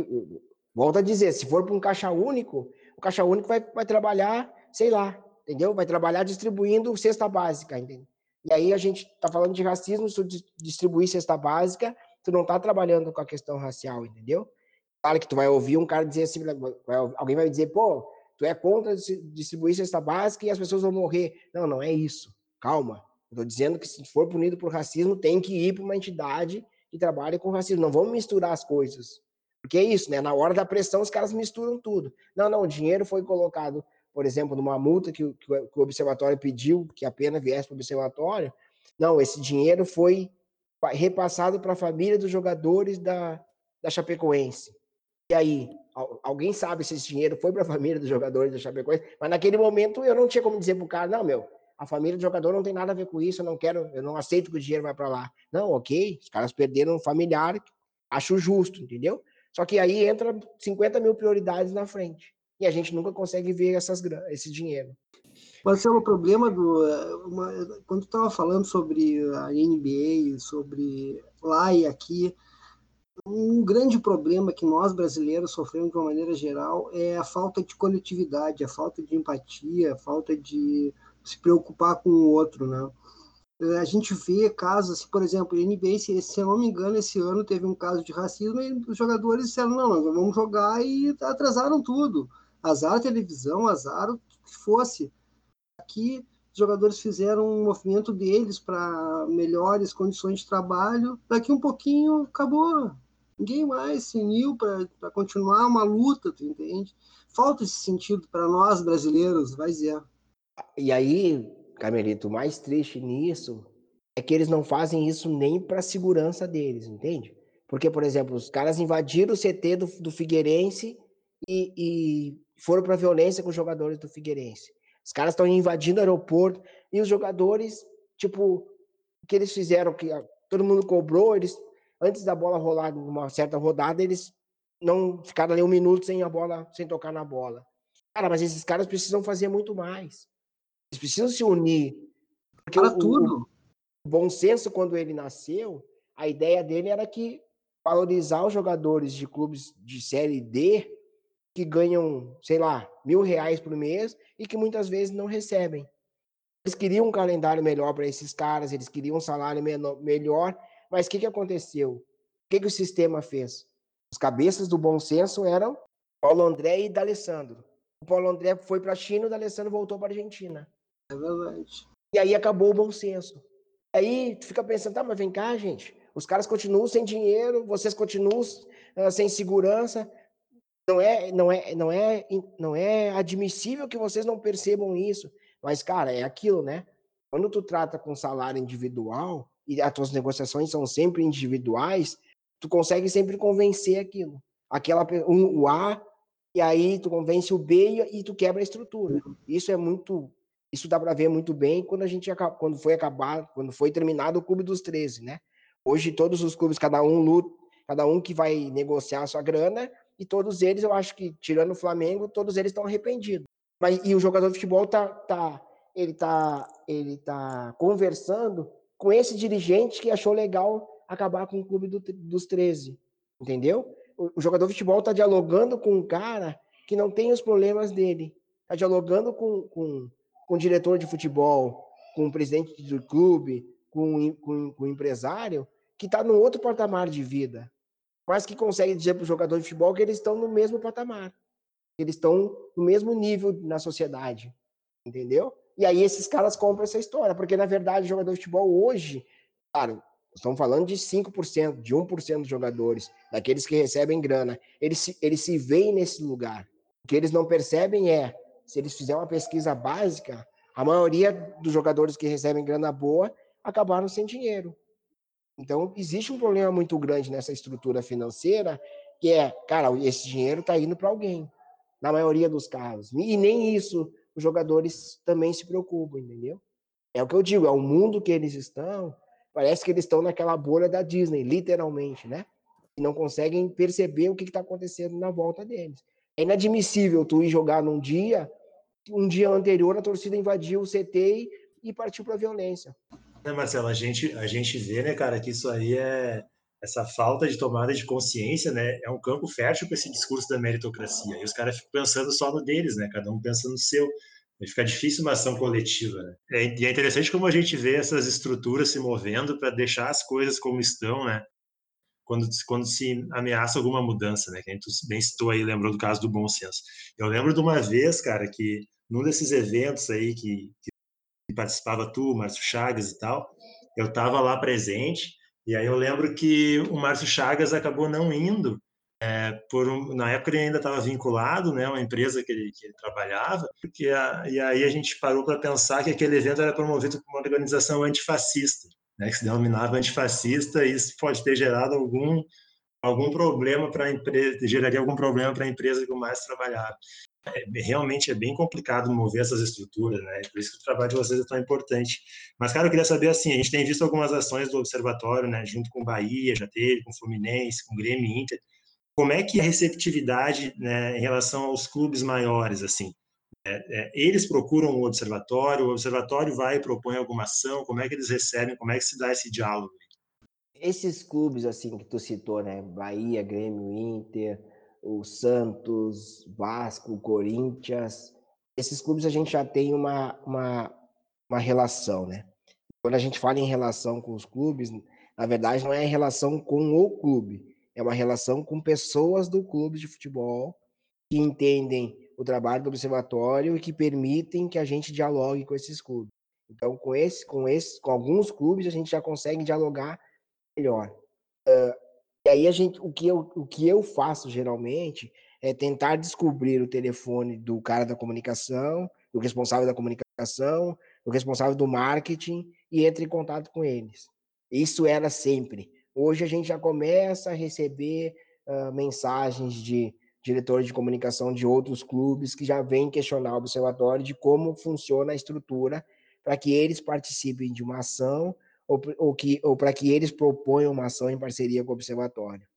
C: volto a dizer, se for para um caixa único, o caixa único vai, vai trabalhar, sei lá, entendeu? Vai trabalhar distribuindo cesta básica, entendeu? E aí a gente está falando de racismo, se tu distribuir cesta básica, tu não está trabalhando com a questão racial, entendeu? Claro que tu vai ouvir um cara dizer assim, alguém vai dizer, pô, tu é contra distribuir cesta básica e as pessoas vão morrer. Não, não é isso. Calma. Estou dizendo que se for punido por racismo, tem que ir para uma entidade que trabalhe com racismo. Não vamos misturar as coisas. Porque é isso, né? Na hora da pressão, os caras misturam tudo. Não, não, o dinheiro foi colocado, por exemplo, numa multa que, que o observatório pediu que a pena viesse para o observatório. Não, esse dinheiro foi repassado para a família dos jogadores da, da Chapecoense. E aí, alguém sabe se esse dinheiro foi para a família dos jogadores da Chapecoense? Mas naquele momento eu não tinha como dizer para o cara, não, meu, a família do jogador não tem nada a ver com isso, eu não quero, eu não aceito que o dinheiro vai para lá. Não, ok, os caras perderam um familiar, acho justo, entendeu? Só que aí entra 50 mil prioridades na frente. E a gente nunca consegue ver essas, esse dinheiro.
E: É o problema do. Uma, quando tu estava falando sobre a NBA, sobre lá e aqui, um grande problema que nós brasileiros sofremos de uma maneira geral é a falta de coletividade, a falta de empatia, a falta de se preocupar com o outro, né? A gente vê casos, assim, por exemplo, NBA, se, se eu não me engano, esse ano teve um caso de racismo e os jogadores disseram, não, nós vamos jogar e atrasaram tudo. Azar a televisão, azar o que fosse. Aqui, os jogadores fizeram um movimento deles para melhores condições de trabalho. Daqui um pouquinho, acabou. Ninguém mais se uniu para continuar uma luta, tu entende? Falta esse sentido para nós brasileiros, vai dizer.
C: E aí, Camelito, o mais triste nisso é que eles não fazem isso nem para a segurança deles, entende? Porque, por exemplo, os caras invadiram o CT do, do Figueirense e, e foram para violência com os jogadores do Figueirense. Os caras estão invadindo o aeroporto e os jogadores, tipo, o que eles fizeram, que todo mundo cobrou, eles, antes da bola rolar numa certa rodada, eles não ficaram ali um minuto sem a bola, sem tocar na bola. Cara, mas esses caras precisam fazer muito mais. Eles precisam se unir.
E: Porque Para o, tudo.
C: O bom senso, quando ele nasceu, a ideia dele era que valorizar os jogadores de clubes de série D que ganham, sei lá, mil reais por mês e que muitas vezes não recebem. Eles queriam um calendário melhor para esses caras, eles queriam um salário menor, melhor, mas o que, que aconteceu? O que, que o sistema fez? Os cabeças do bom senso eram Paulo André e D'Alessandro. O Paulo André foi para a China, o D'Alessandro voltou para a Argentina.
E: É verdade.
C: E aí acabou o bom senso. Aí tu fica pensando, tá, mas vem cá, gente. Os caras continuam sem dinheiro, vocês continuam uh, sem segurança. Não é, não é, não é, não é admissível que vocês não percebam isso. Mas, cara, é aquilo, né? Quando tu trata com salário individual e as tuas negociações são sempre individuais, tu consegue sempre convencer aquilo. Aquela um, o A e aí tu convence o B e, e tu quebra a estrutura. Isso é muito isso dá para ver muito bem quando a gente quando foi acabar, quando foi terminado o clube dos 13, né? Hoje todos os clubes, cada um luta, cada um que vai negociar a sua grana, e todos eles, eu acho que tirando o Flamengo, todos eles estão arrependidos. Mas e o jogador de futebol tá tá ele tá ele tá conversando com esse dirigente que achou legal acabar com o clube do, dos 13, entendeu? O, o jogador de futebol tá dialogando com um cara que não tem os problemas dele, tá dialogando com, com com o diretor de futebol, com o presidente do clube, com, com, com o empresário, que está num outro patamar de vida, mas que consegue dizer para o jogador de futebol que eles estão no mesmo patamar, eles estão no mesmo nível na sociedade, entendeu? E aí esses caras compram essa história, porque na verdade o jogador de futebol hoje, claro, estamos falando de 5%, de 1% dos jogadores, daqueles que recebem grana, eles se, eles se veem nesse lugar. O que eles não percebem é se eles fizerem uma pesquisa básica, a maioria dos jogadores que recebem grana boa acabaram sem dinheiro. Então, existe um problema muito grande nessa estrutura financeira, que é, cara, esse dinheiro está indo para alguém, na maioria dos casos. E nem isso os jogadores também se preocupam, entendeu? É o que eu digo, é o mundo que eles estão, parece que eles estão naquela bolha da Disney, literalmente, né? E não conseguem perceber o que está acontecendo na volta deles. É inadmissível tu ir jogar num dia um dia anterior a torcida invadiu o CT e, e partiu para a violência.
D: É, Marcelo, a gente, a gente vê, né, cara, que isso aí é essa falta de tomada de consciência, né, é um campo fértil para esse discurso da meritocracia. E os caras ficam pensando só no deles, né, cada um pensando no seu. E fica difícil uma ação coletiva. Né? É, e é interessante como a gente vê essas estruturas se movendo para deixar as coisas como estão, né? Quando, quando se ameaça alguma mudança, né? Que a gente bem citou aí, lembrou do caso do bom senso. Eu lembro de uma vez, cara, que num desses eventos aí que, que participava tu, Márcio Chagas e tal, eu estava lá presente, e aí eu lembro que o Márcio Chagas acabou não indo, é, por um, na época ele ainda estava vinculado, né, uma empresa que ele, que ele trabalhava, porque a, e aí a gente parou para pensar que aquele evento era promovido por uma organização antifascista, né, que se denominava antifascista, e isso pode ter gerado algum algum problema para a empresa, geraria algum problema para a empresa que o Márcio trabalhava. É, realmente é bem complicado mover essas estruturas, né? Por isso que o trabalho de vocês é tão importante. Mas, cara, eu queria saber assim: a gente tem visto algumas ações do Observatório, né? Junto com Bahia, já teve, com Fluminense, com Grêmio Inter. Como é que é a receptividade né, em relação aos clubes maiores, assim? É, é, eles procuram o observatório, o observatório vai e propõe alguma ação, como é que eles recebem, como é que se dá esse diálogo?
C: Esses clubes, assim, que tu citou, né, Bahia, Grêmio, Inter, o Santos, Vasco, Corinthians. Esses clubes a gente já tem uma, uma, uma relação, né? Quando a gente fala em relação com os clubes, na verdade não é em relação com o clube, é uma relação com pessoas do clube de futebol que entendem o trabalho do observatório e que permitem que a gente dialogue com esses clubes. Então, com esse, com esse, com alguns clubes a gente já consegue dialogar melhor. Uh, e aí a gente, o que eu, o que eu faço geralmente é tentar descobrir o telefone do cara da comunicação, do responsável da comunicação, do responsável do marketing e entre em contato com eles. Isso era sempre. Hoje a gente já começa a receber uh, mensagens de diretores de comunicação de outros clubes que já vêm questionar o observatório de como funciona a estrutura para que eles participem de uma ação ou, ou, ou para que eles proponham uma ação em parceria com o observatório.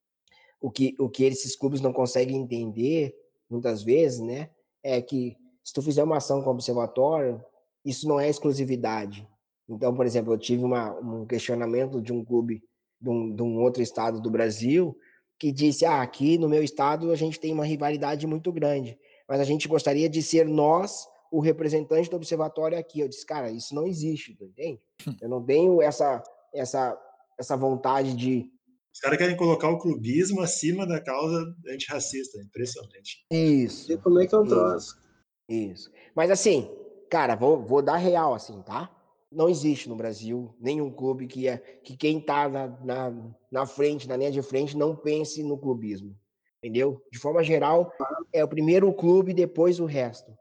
C: O que, o que esses clubes não conseguem entender, muitas vezes, né, é que se tu fizer uma ação com o observatório, isso não é exclusividade. Então, por exemplo, eu tive uma, um questionamento de um clube de um, de um outro estado do Brasil que disse: ah, aqui no meu estado a gente tem uma rivalidade muito grande, mas a gente gostaria de ser nós o representante do observatório aqui. Eu disse, cara, isso não existe, entende? Hum. Eu não tenho essa, essa, essa vontade de.
D: Os caras querem colocar o clubismo acima da causa antirracista, impressionante.
C: Isso.
E: E como é que é o troço?
C: Isso. Mas assim, cara, vou, vou dar real assim, tá? Não existe no Brasil nenhum clube que, é, que quem tá na, na, na frente, na linha de frente, não pense no clubismo. Entendeu? De forma geral, é o primeiro clube, depois o resto.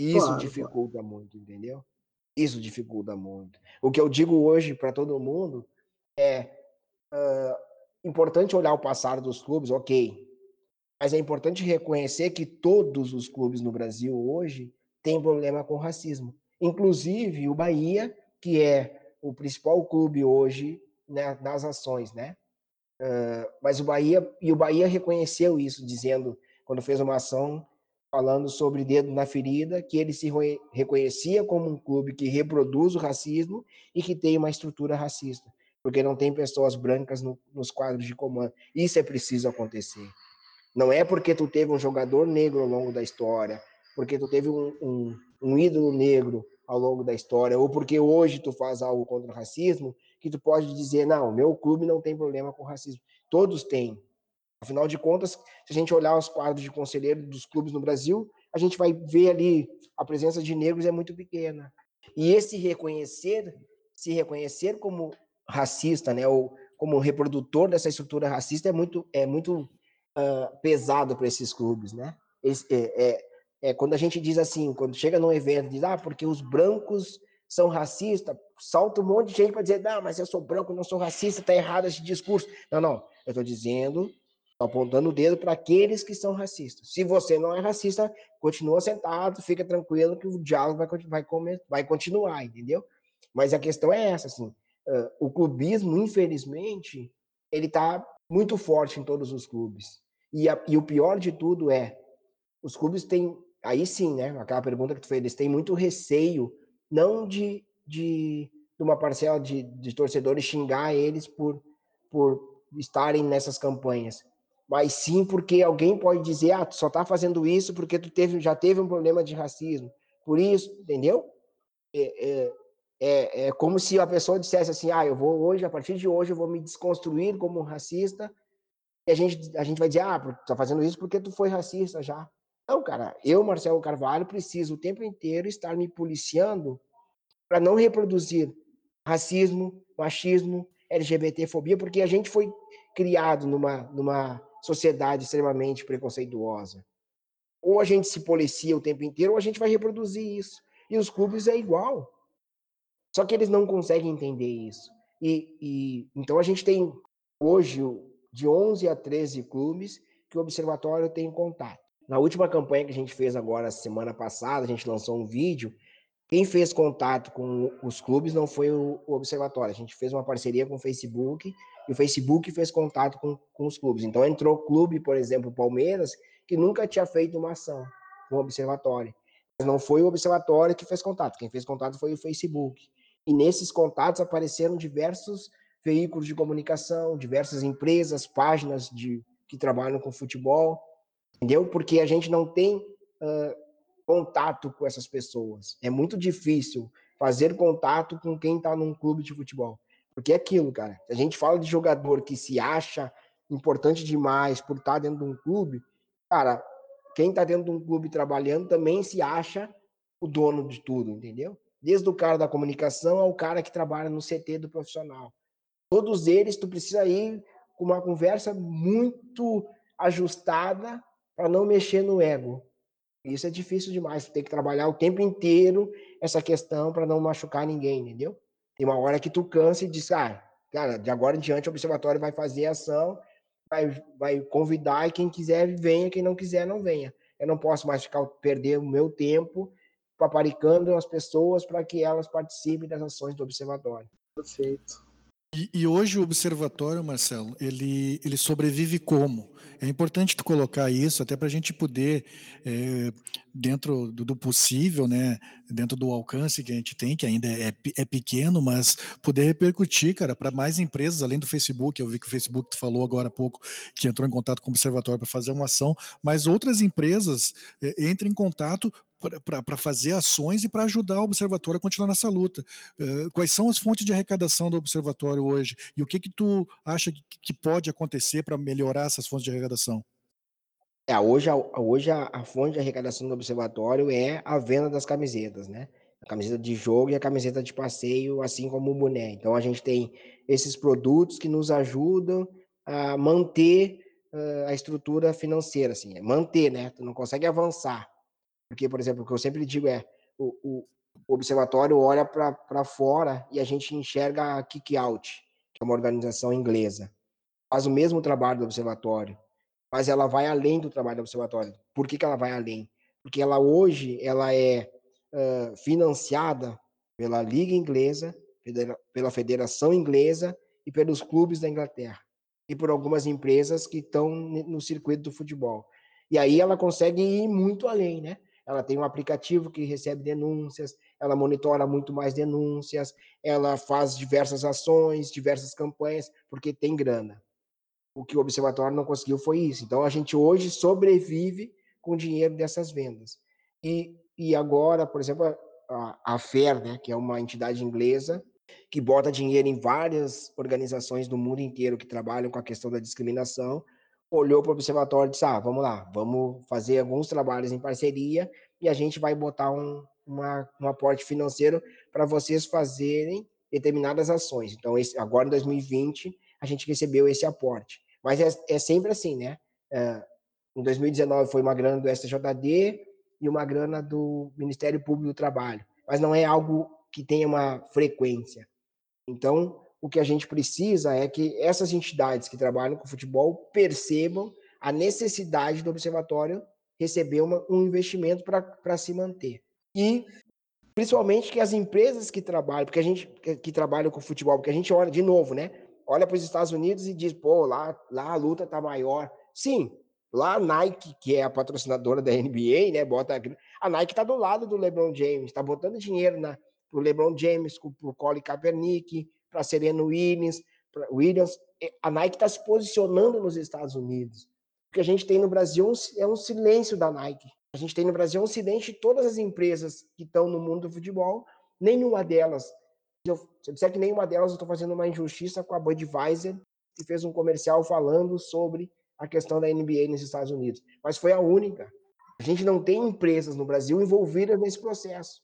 C: Isso claro, dificulta claro. muito, entendeu? Isso dificulta muito. O que eu digo hoje para todo mundo é uh, importante olhar o passado dos clubes, ok. Mas é importante reconhecer que todos os clubes no Brasil hoje têm problema com racismo. Inclusive o Bahia, que é o principal clube hoje né, das ações, né? Uh, mas o Bahia e o Bahia reconheceu isso, dizendo quando fez uma ação falando sobre dedo na ferida, que ele se reconhecia como um clube que reproduz o racismo e que tem uma estrutura racista, porque não tem pessoas brancas no, nos quadros de comando. Isso é preciso acontecer. Não é porque tu teve um jogador negro ao longo da história, porque tu teve um, um, um ídolo negro ao longo da história, ou porque hoje tu faz algo contra o racismo, que tu pode dizer, não, meu clube não tem problema com racismo. Todos têm, Afinal de contas, se a gente olhar os quadros de conselheiro dos clubes no Brasil, a gente vai ver ali a presença de negros é muito pequena. E esse reconhecer, se reconhecer como racista, né, ou como reprodutor dessa estrutura racista é muito é muito uh, pesado para esses clubes, né? Esse, é, é, é, quando a gente diz assim, quando chega num evento, diz ah, porque os brancos são racistas, salta um monte de gente para dizer, não, mas eu sou branco, não sou racista, tá errado esse discurso. Não, não, eu estou dizendo apontando o dedo para aqueles que são racistas. Se você não é racista, continua sentado, fica tranquilo que o diálogo vai, vai, vai continuar, entendeu? Mas a questão é essa, assim, uh, o clubismo, infelizmente, ele está muito forte em todos os clubes. E, a, e o pior de tudo é, os clubes têm aí sim, né? Aquela pergunta que tu fez, eles têm muito receio, não de, de, de uma parcela de, de torcedores xingar eles por, por estarem nessas campanhas, mas sim porque alguém pode dizer, ah, tu só tá fazendo isso porque tu teve, já teve um problema de racismo, por isso, entendeu? É, é, é, é como se a pessoa dissesse assim, ah, eu vou hoje, a partir de hoje, eu vou me desconstruir como racista, e a gente, a gente vai dizer, ah, tu tá fazendo isso porque tu foi racista já. Não, cara, eu, Marcelo Carvalho, preciso o tempo inteiro estar me policiando para não reproduzir racismo, machismo, LGBTfobia, porque a gente foi criado numa, numa sociedade extremamente preconceituosa. Ou a gente se policia o tempo inteiro, ou a gente vai reproduzir isso. E os clubes é igual. Só que eles não conseguem entender isso. E, e então a gente tem hoje de 11 a 13 clubes que o observatório tem contato. Na última campanha que a gente fez agora semana passada, a gente lançou um vídeo. Quem fez contato com os clubes não foi o, observatório. A gente fez uma parceria com o Facebook e o Facebook fez contato com, com os clubes. Então entrou clube, por exemplo, Palmeiras, que nunca tinha feito uma ação o observatório. Mas não foi o observatório que fez contato. Quem fez contato foi o Facebook. E nesses contatos apareceram diversos veículos de comunicação, diversas empresas, páginas de que trabalham com futebol, entendeu? Porque a gente não tem uh, contato com essas pessoas. É muito difícil fazer contato com quem está num clube de futebol. Porque é aquilo, cara. A gente fala de jogador que se acha importante demais por estar dentro de um clube, cara, quem está dentro de um clube trabalhando também se acha o dono de tudo, entendeu? Desde o cara da comunicação ao cara que trabalha no CT do profissional. Todos eles, tu precisa ir com uma conversa muito ajustada para não mexer no ego. Isso é difícil demais, tu tem que trabalhar o tempo inteiro essa questão para não machucar ninguém, entendeu? Tem uma hora que tu cansa e diz, ah, cara, de agora em diante o observatório vai fazer ação, vai, vai convidar e quem quiser venha, quem não quiser não venha. Eu não posso mais ficar perder o meu tempo paparicando as pessoas para que elas participem das ações do observatório.
E: Perfeito.
B: E, e, hoje o observatório, Marcelo, ele, ele sobrevive como? É importante tu colocar isso até para a gente poder, é, dentro do, do, possível, né, dentro do alcance que a gente tem, que ainda é, é pequeno, mas poder repercutir, cara, para mais empresas, além do Facebook. Eu vi que o Facebook tu falou agora há pouco que entrou em contato com o observatório para fazer uma ação, mas outras empresas é, entrem em contato para fazer ações e para ajudar o observatório a continuar nessa luta. Uh, quais são as fontes de arrecadação do observatório hoje e o que que tu acha que, que pode acontecer para melhorar essas fontes de arrecadação?
C: É, hoje, a, hoje a, a, fonte de arrecadação do observatório é a venda das camisetas, né? A camiseta de jogo e a camiseta de passeio, assim como o boné. Então a gente tem esses produtos que nos ajudam a manter uh, a estrutura financeira, assim, é manter, né? Tu não consegue avançar, porque, por exemplo, o que eu sempre digo é: o, o, observatório olha para fora e a gente enxerga a Kick Out, que é uma organização inglesa. Faz o mesmo trabalho do observatório, mas ela vai além do trabalho do observatório. Por que, que ela vai além? Porque ela hoje ela é uh, financiada pela Liga Inglesa, pela Federação Inglesa e pelos clubes da Inglaterra e por algumas empresas que estão no circuito do futebol. E aí ela consegue ir muito além, né? Ela tem um aplicativo que recebe denúncias, ela monitora muito mais denúncias, ela faz diversas ações, diversas campanhas, porque tem grana. O que o observatório não conseguiu foi isso. Então a gente hoje sobrevive com o dinheiro dessas vendas. E, e agora, por exemplo, a, a FER, né, que é uma entidade inglesa, que bota dinheiro em várias organizações do mundo inteiro que trabalham com a questão da discriminação, olhou para o observatório e disse: ah, vamos lá, vamos fazer alguns trabalhos em parceria e a gente vai botar um, uma, um aporte financeiro para vocês fazerem determinadas ações. Então, esse, agora em 2020, a gente recebeu esse aporte. Mas é, é sempre assim, né? É, em 2019 foi uma grana do STJD e uma grana do Ministério Público do Trabalho. Mas não é algo que tenha uma frequência. Então, o que a gente precisa é que essas entidades que trabalham com futebol percebam a necessidade do observatório receber uma, um investimento para se manter. E principalmente que as empresas que trabalham, porque a gente que, que trabalham com futebol, porque a gente olha de novo, né? Olha para os Estados Unidos e diz, pô, lá, lá a luta tá maior. Sim, Lá a Nike, que é a patrocinadora da NBA, né, bota a Nike está do lado do LeBron James, está botando dinheiro na pro LeBron James, pro Colin Kaepernick, para Serena Williams, Williams. A Nike está se posicionando nos Estados Unidos. O que a gente tem no Brasil é um silêncio da Nike. A gente tem no Brasil um silêncio de todas as empresas que estão no mundo do futebol, nenhuma delas. Se eu, se eu disser que nenhuma delas, eu estou fazendo uma injustiça com a Budweiser, que fez um comercial falando sobre a questão da NBA nos Estados Unidos. Mas foi a única. A gente não tem empresas no Brasil envolvidas nesse processo.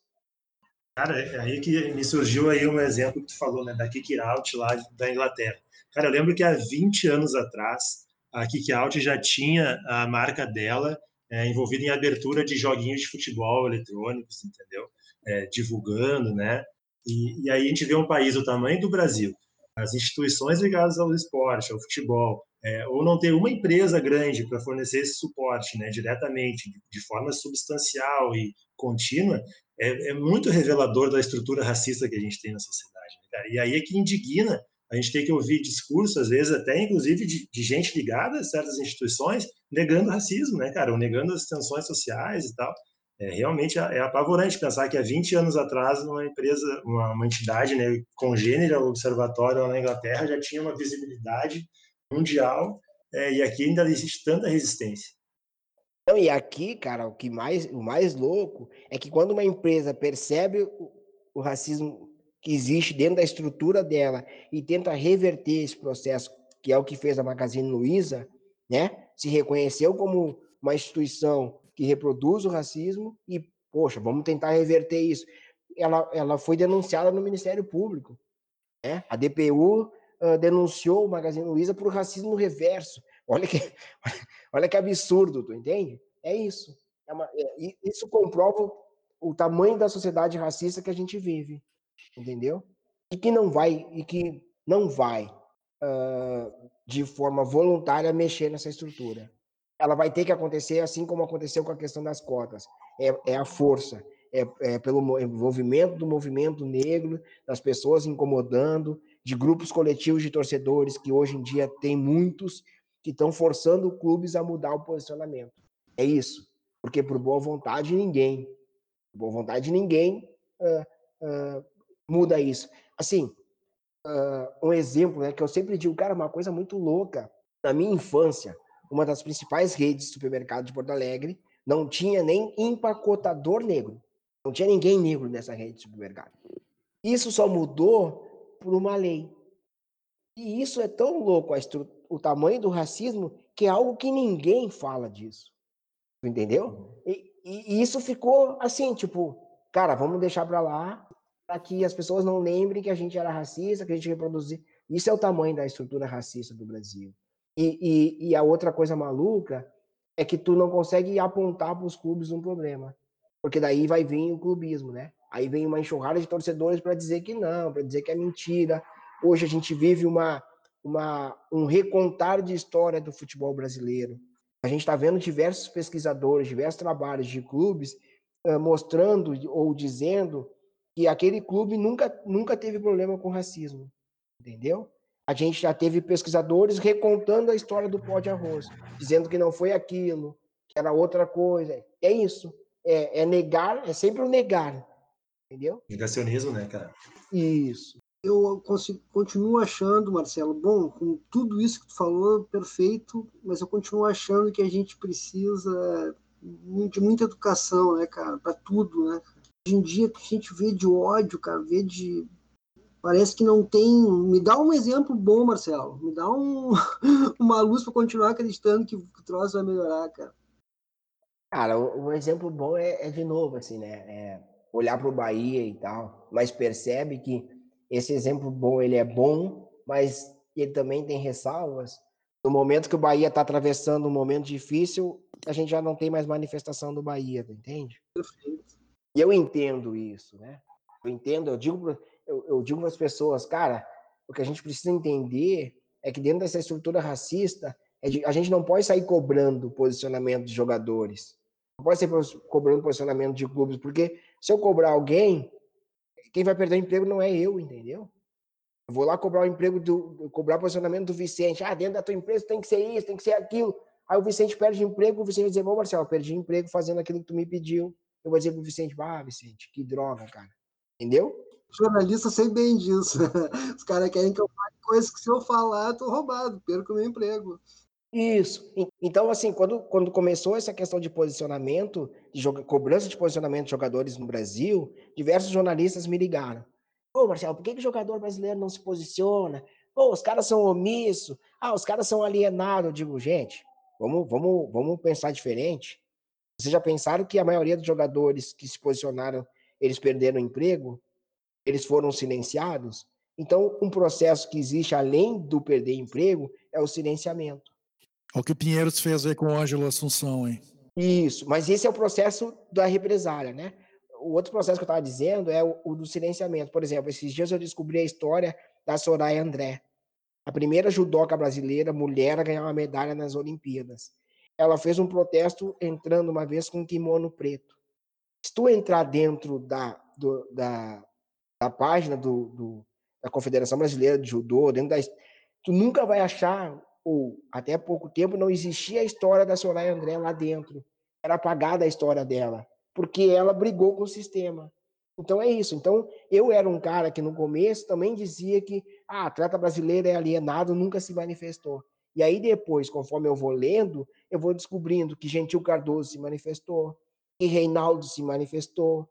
D: Cara, é aí que me surgiu aí um exemplo que tu falou, né, da Kick Out lá da Inglaterra. Cara, eu lembro que há 20 anos atrás, a Kick Out já tinha a marca dela é, envolvida em abertura de joguinhos de futebol eletrônicos, entendeu? É, divulgando, né? E, e, aí a gente vê um país do tamanho do Brasil, as instituições ligadas ao esporte, ao futebol, é, ou não ter uma empresa grande para fornecer esse suporte, né, diretamente, de, forma substancial e contínua, é, é, muito revelador da estrutura racista que a gente tem na sociedade. Né? E aí é que indigna a gente ter que ouvir discursos, às vezes até inclusive de, de, gente ligada a certas instituições, negando racismo, né, cara, ou negando as tensões sociais e tal. É, realmente é, é apavorante pensar que há 20 anos atrás uma empresa, uma, uma entidade né, congênera, o observatório na Inglaterra, já tinha uma visibilidade mundial é, e aqui ainda existe tanta resistência.
C: Não, e aqui, cara, o que mais, o mais louco é que quando uma empresa percebe o, o racismo que existe dentro da estrutura dela e tenta reverter esse processo, que é o que fez a Magazine Luiza, né? Se reconheceu como uma instituição que reproduz o racismo e, poxa, vamos tentar reverter isso. Ela, ela foi denunciada no Ministério Público. Né? A DPU uh, denunciou o Magazine Luiza por racismo reverso. Olha que, olha que absurdo, tu entende? É isso. É uma, é, isso comprova o, tamanho da sociedade racista que a gente vive, entendeu? E que não vai, e que não vai, uh, de forma voluntária, mexer nessa estrutura. Ela vai ter que acontecer assim como aconteceu com a questão das cotas. É, é a força, é, é pelo envolvimento do movimento negro, das pessoas incomodando, de grupos coletivos de torcedores, que hoje em dia tem muitos, que estão forçando clubes a mudar o posicionamento. É isso. Porque por boa vontade ninguém, por boa vontade ninguém uh, uh, muda isso. Assim, uh, um exemplo né, que eu sempre digo, cara, uma coisa muito louca. Na minha infância, uma das principais redes de supermercado de Porto Alegre não tinha nem empacotador negro. Não tinha ninguém negro nessa rede de supermercado. Isso só mudou por uma lei. E isso é tão louco, o tamanho do racismo, que é algo que ninguém fala disso. Entendeu? Uhum. E, e, isso ficou assim, tipo, cara, vamos deixar para lá, para que as pessoas não lembrem que a gente era racista, que a gente reproduzia. Isso é o tamanho da estrutura racista do Brasil. E, e, e a outra coisa maluca é que tu não consegue apontar para os clubes um problema. Porque daí vai vir o clubismo, né? Aí vem uma enxurrada de torcedores para dizer que não, para dizer que é mentira. Hoje a gente vive uma, uma, um recontar de história do futebol brasileiro. A gente está vendo diversos pesquisadores, diversos trabalhos de clubes uh, mostrando ou dizendo que aquele clube nunca, nunca teve problema com racismo, entendeu? A gente já teve pesquisadores recontando a história do pó de arroz, dizendo que não foi aquilo, que era outra coisa. É isso. É, é negar, é sempre o negar. Entendeu?
D: Negacionismo, né, cara?
E: Isso. Eu consigo, continuo achando, Marcelo, bom, com tudo isso que tu falou, perfeito, mas eu continuo achando que a gente precisa de muita educação, né, cara, para tudo, né? Hoje em dia que a gente vê de ódio, cara, vê de parece que não tem. Me dá um exemplo bom, Marcelo. Me dá um, uma luz para continuar acreditando que o troço vai melhorar, cara.
C: Cara, um exemplo bom é, é de novo, assim, né? É olhar para o Bahia e tal, mas percebe que esse exemplo bom ele é bom, mas ele também tem ressalvas. No momento que o Bahia está atravessando um momento difícil, a gente já não tem mais manifestação do Bahia, entende? E eu entendo isso, né? Eu entendo, eu digo, eu, eu digo para as pessoas, cara, o que a gente precisa entender é que dentro dessa estrutura racista, é a gente não pode sair cobrando posicionamento de jogadores, não pode sair cobrando posicionamento de clubes, porque se eu cobrar alguém, quem vai perder o emprego não é eu, entendeu? Eu vou lá cobrar o emprego do, cobrar o posicionamento do Vicente. Ah, dentro da tua empresa tem que ser isso, tem que ser aquilo. Aí o Vicente perde emprego, o Vicente vai dizer, ô Marcelo, perdi emprego fazendo aquilo que tu me pediu. Eu vou dizer pro Vicente, ah, Vicente, que droga, cara. Entendeu?
E: Jornalista sei bem disso. Os caras querem que eu fale coisas que se eu falar, eu tô roubado, perco meu emprego.
C: Isso. Então, assim, quando, quando começou essa questão de posicionamento, de cobrança de posicionamento de jogadores no Brasil, diversos jornalistas me ligaram. Ô, Marcelo, por que, que o jogador brasileiro não se posiciona? Pô, os caras são omissos. Ah, os caras são alienados. Eu digo, gente, vamos, vamos, vamos pensar diferente. Vocês já pensaram que a maioria dos jogadores que se posicionaram, eles perderam o emprego? Eles foram silenciados? Então, um processo que existe além do perder emprego é o silenciamento.
B: Olha o que o Pinheiros fez aí com o Ângelo Assunção, hein?
C: Isso, mas esse é o processo da represália, né? O outro processo que eu estava dizendo é o, o, do silenciamento. Por exemplo, esses dias eu descobri a história da Soraya André, a primeira judoca brasileira mulher a ganhar uma medalha nas Olimpíadas. Ela fez um protesto entrando uma vez com um kimono preto. Se tu entrar dentro da, do, da, da página do, do, da Confederação Brasileira de Judô, dentro da, tu nunca vai achar ou até pouco tempo não existia a história da Soraya André lá dentro. Era apagada a história dela, porque ela brigou com o sistema. Então é isso. Então eu era um cara que no começo também dizia que ah, atleta brasileiro é alienado, nunca se manifestou. E aí depois, conforme eu vou lendo, eu vou descobrindo que Gentil Cardoso se manifestou, que Reinaldo se manifestou.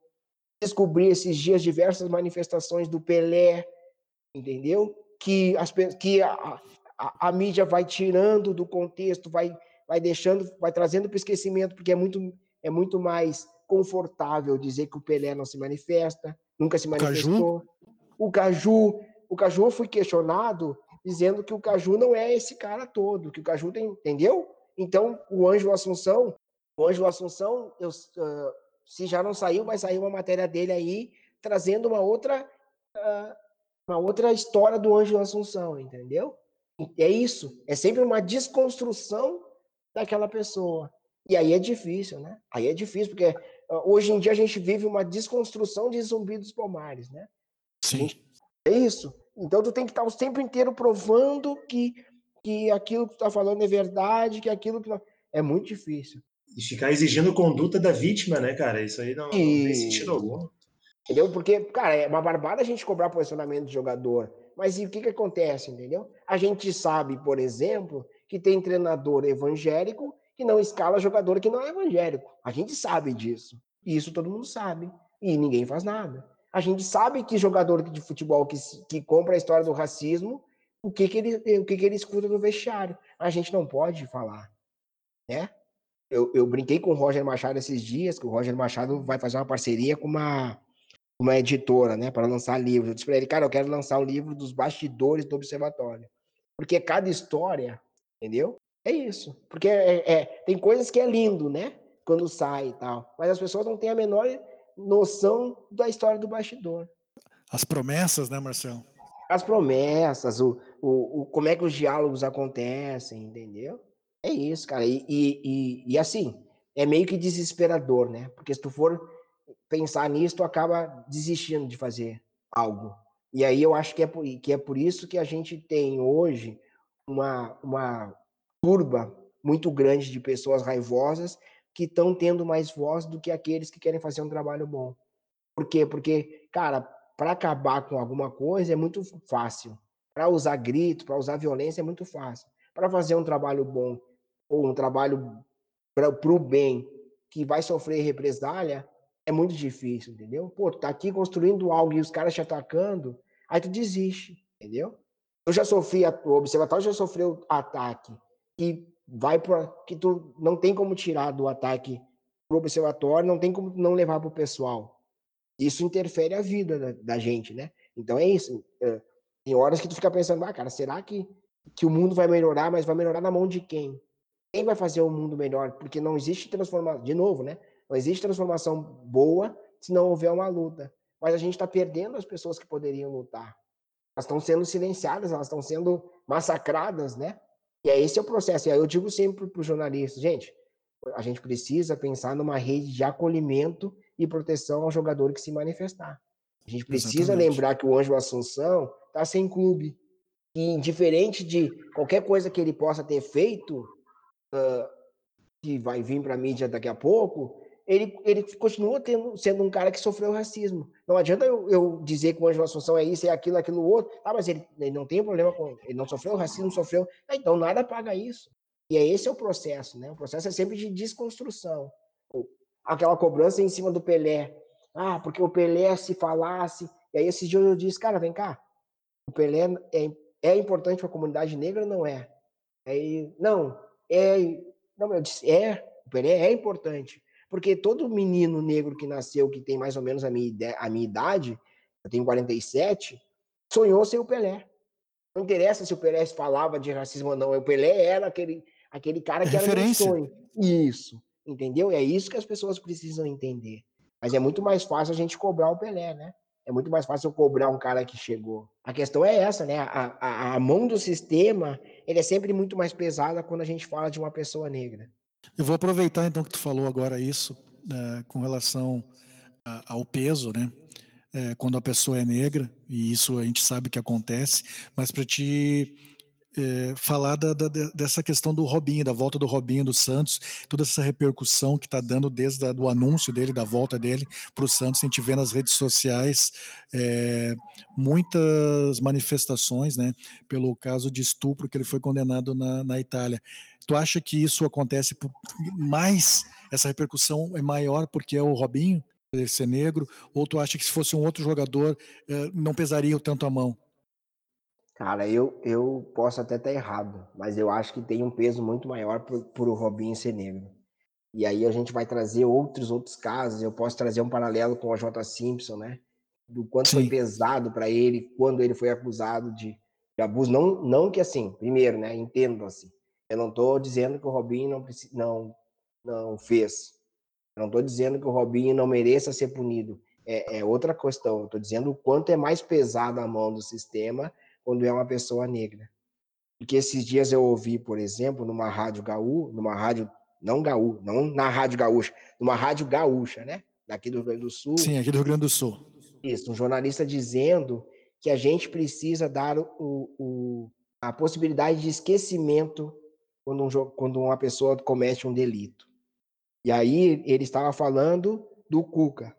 C: Descobri esses dias diversas manifestações do Pelé, entendeu? Que, as, que a, a, a, mídia vai tirando do contexto, vai, vai deixando, vai trazendo para o esquecimento, porque é muito, é muito mais confortável dizer que o Pelé não se manifesta, nunca se manifestou. O Caju, o Caju foi questionado dizendo que o Caju não é esse cara todo, que o Caju tem, entendeu? Então, o Ângelo Assunção, o Ângelo Assunção, eu, uh, se já não saiu, vai sair uma matéria dele aí trazendo uma outra uh, uma outra história do Ângelo Assunção, entendeu? É isso. É sempre uma desconstrução daquela pessoa. E aí é difícil, né? Aí é difícil, porque hoje em dia a gente vive uma desconstrução de zumbi dos pomares, né?
B: Sim.
C: É isso. Então tu tem que estar o tempo inteiro provando que, que aquilo que tu tá falando é verdade, que aquilo que. É muito difícil.
D: E ficar exigindo conduta da vítima, né, cara? Isso aí não, e... não tem sentido algum.
C: Entendeu? Porque, cara, é uma barbada a gente cobrar posicionamento de jogador. Mas e o que, que acontece, entendeu? A gente sabe, por exemplo, que tem treinador evangélico que não escala jogador que não é evangélico. A gente sabe disso. E isso todo mundo sabe. E ninguém faz nada. A gente sabe que jogador de futebol que, que compra a história do racismo, o que, que, ele, o que, que ele escuta no vestiário. A gente não pode falar. Né? Eu, eu brinquei com o Roger Machado esses dias, que o Roger Machado vai fazer uma parceria com uma uma editora, né, para lançar livros. Eu disse para ele, cara, eu quero lançar o livro dos bastidores do observatório. Porque cada história, entendeu? É isso. Porque é, é, tem coisas que é lindo, né? Quando sai e tal. Mas as pessoas não têm a menor noção da história do bastidor.
B: As promessas, né, Marcelo?
C: As promessas, o, o, o, como é que os diálogos acontecem, entendeu? É isso, cara. E, e, e, e assim, é meio que desesperador, né? Porque se tu for pensar nisso, tu acaba desistindo de fazer algo. E aí eu acho que é por, que é por isso que a gente tem hoje uma, uma turba muito grande de pessoas raivosas que estão tendo mais voz do que aqueles que querem fazer um trabalho bom. Por quê? Porque, cara, para acabar com alguma coisa é muito fácil. Para usar grito, para usar violência é muito fácil. Para fazer um trabalho bom ou um trabalho para o bem que vai sofrer represália, é muito difícil, entendeu? Pô, tá aqui construindo algo e os caras te atacando, aí tu desiste, entendeu? Eu já sofri, o observatório já sofreu ataque que vai para que tu não tem como tirar do ataque pro observatório, não tem como não levar pro pessoal. Isso interfere a vida da, da gente, né? Então é isso. É, tem horas que tu fica pensando, ah, cara, será que que o mundo vai melhorar, mas vai melhorar na mão de quem? Quem vai fazer o mundo melhor? Porque não existe transformação, de novo, né? Não existe transformação boa se não houver uma luta. Mas a gente está perdendo as pessoas que poderiam lutar. Elas estão sendo silenciadas, elas estão sendo massacradas, né? E é esse é o processo. E aí eu digo sempre para os jornalistas, gente, a gente precisa pensar numa rede de acolhimento e proteção ao jogador que se manifestar. A gente precisa Exatamente. lembrar que o Ângelo Assunção está sem clube. E diferente de qualquer coisa que ele possa ter feito, uh, que vai vir para a mídia daqui a pouco, ele, ele continua tendo, sendo um cara que sofreu racismo. Não adianta eu, eu dizer que o Ângelo Assunção é isso, é aquilo, aquilo outro. Ah, mas ele, ele não tem problema com. Ele não sofreu racismo, sofreu. Ah, então nada paga isso. E é esse é o processo, né? O processo é sempre de desconstrução. Aquela cobrança em cima do Pelé. Ah, porque o Pelé se falasse. E aí esse dia eu disse, cara, vem cá. O Pelé é, é importante para a comunidade negra não é? Aí, não, é. Não, eu disse, é, o Pelé é importante. Porque todo menino negro que nasceu, que tem mais ou menos a minha, a minha idade, eu tenho 47, sonhou ser o Pelé. Não interessa se o Pelé falava de racismo ou não, o Pelé era aquele, aquele cara que
B: Referência.
C: era um sonho. Isso, entendeu? É isso que as pessoas precisam entender. Mas é muito mais fácil a gente cobrar o Pelé, né? É muito mais fácil eu cobrar um cara que chegou. A questão é essa, né? A, a, a mão do sistema ele é sempre muito mais pesada quando a gente fala de uma pessoa negra.
B: Eu vou aproveitar então que tu falou agora isso né, com relação a, ao peso, né? É, quando a pessoa é negra, e isso a gente sabe que acontece, mas para te é, falar da, da, dessa questão do Robinho, da volta do Robinho do Santos, toda essa repercussão que está dando desde o anúncio dele, da volta dele para o Santos, a gente vê nas redes sociais é, muitas manifestações, né, pelo caso de estupro que ele foi condenado na, na Itália. Tu acha que isso acontece mais, essa repercussão é maior porque é o Robinho, ele ser negro, ou tu acha que se fosse um outro jogador é, não pesaria tanto a mão?
C: Cara, eu, eu posso até estar errado, mas eu acho que tem um peso muito maior por, por o Robinho ser negro. E aí a gente vai trazer outros outros casos. Eu posso trazer um paralelo com o J. Simpson, né? Do quanto Sim. foi pesado para ele quando ele foi acusado de, de, abuso. Não, não que assim, primeiro, né? Entendo assim. Eu não estou dizendo que o Robinho não, não, não fez. Eu não estou dizendo que o Robinho não mereça ser punido. É, é outra questão. Estou dizendo o quanto é mais pesada a mão do sistema quando é uma pessoa negra. Porque esses dias eu ouvi, por exemplo, numa rádio gaú, numa rádio, não gaú, não na rádio gaúcha, numa rádio gaúcha, né? Daqui do Rio Grande do Sul.
B: Sim, aqui do Rio Grande do Sul.
C: Isso, um jornalista dizendo que a gente precisa dar o, o a possibilidade de esquecimento quando, um, quando uma pessoa comete um delito. E aí ele estava falando do Cuca,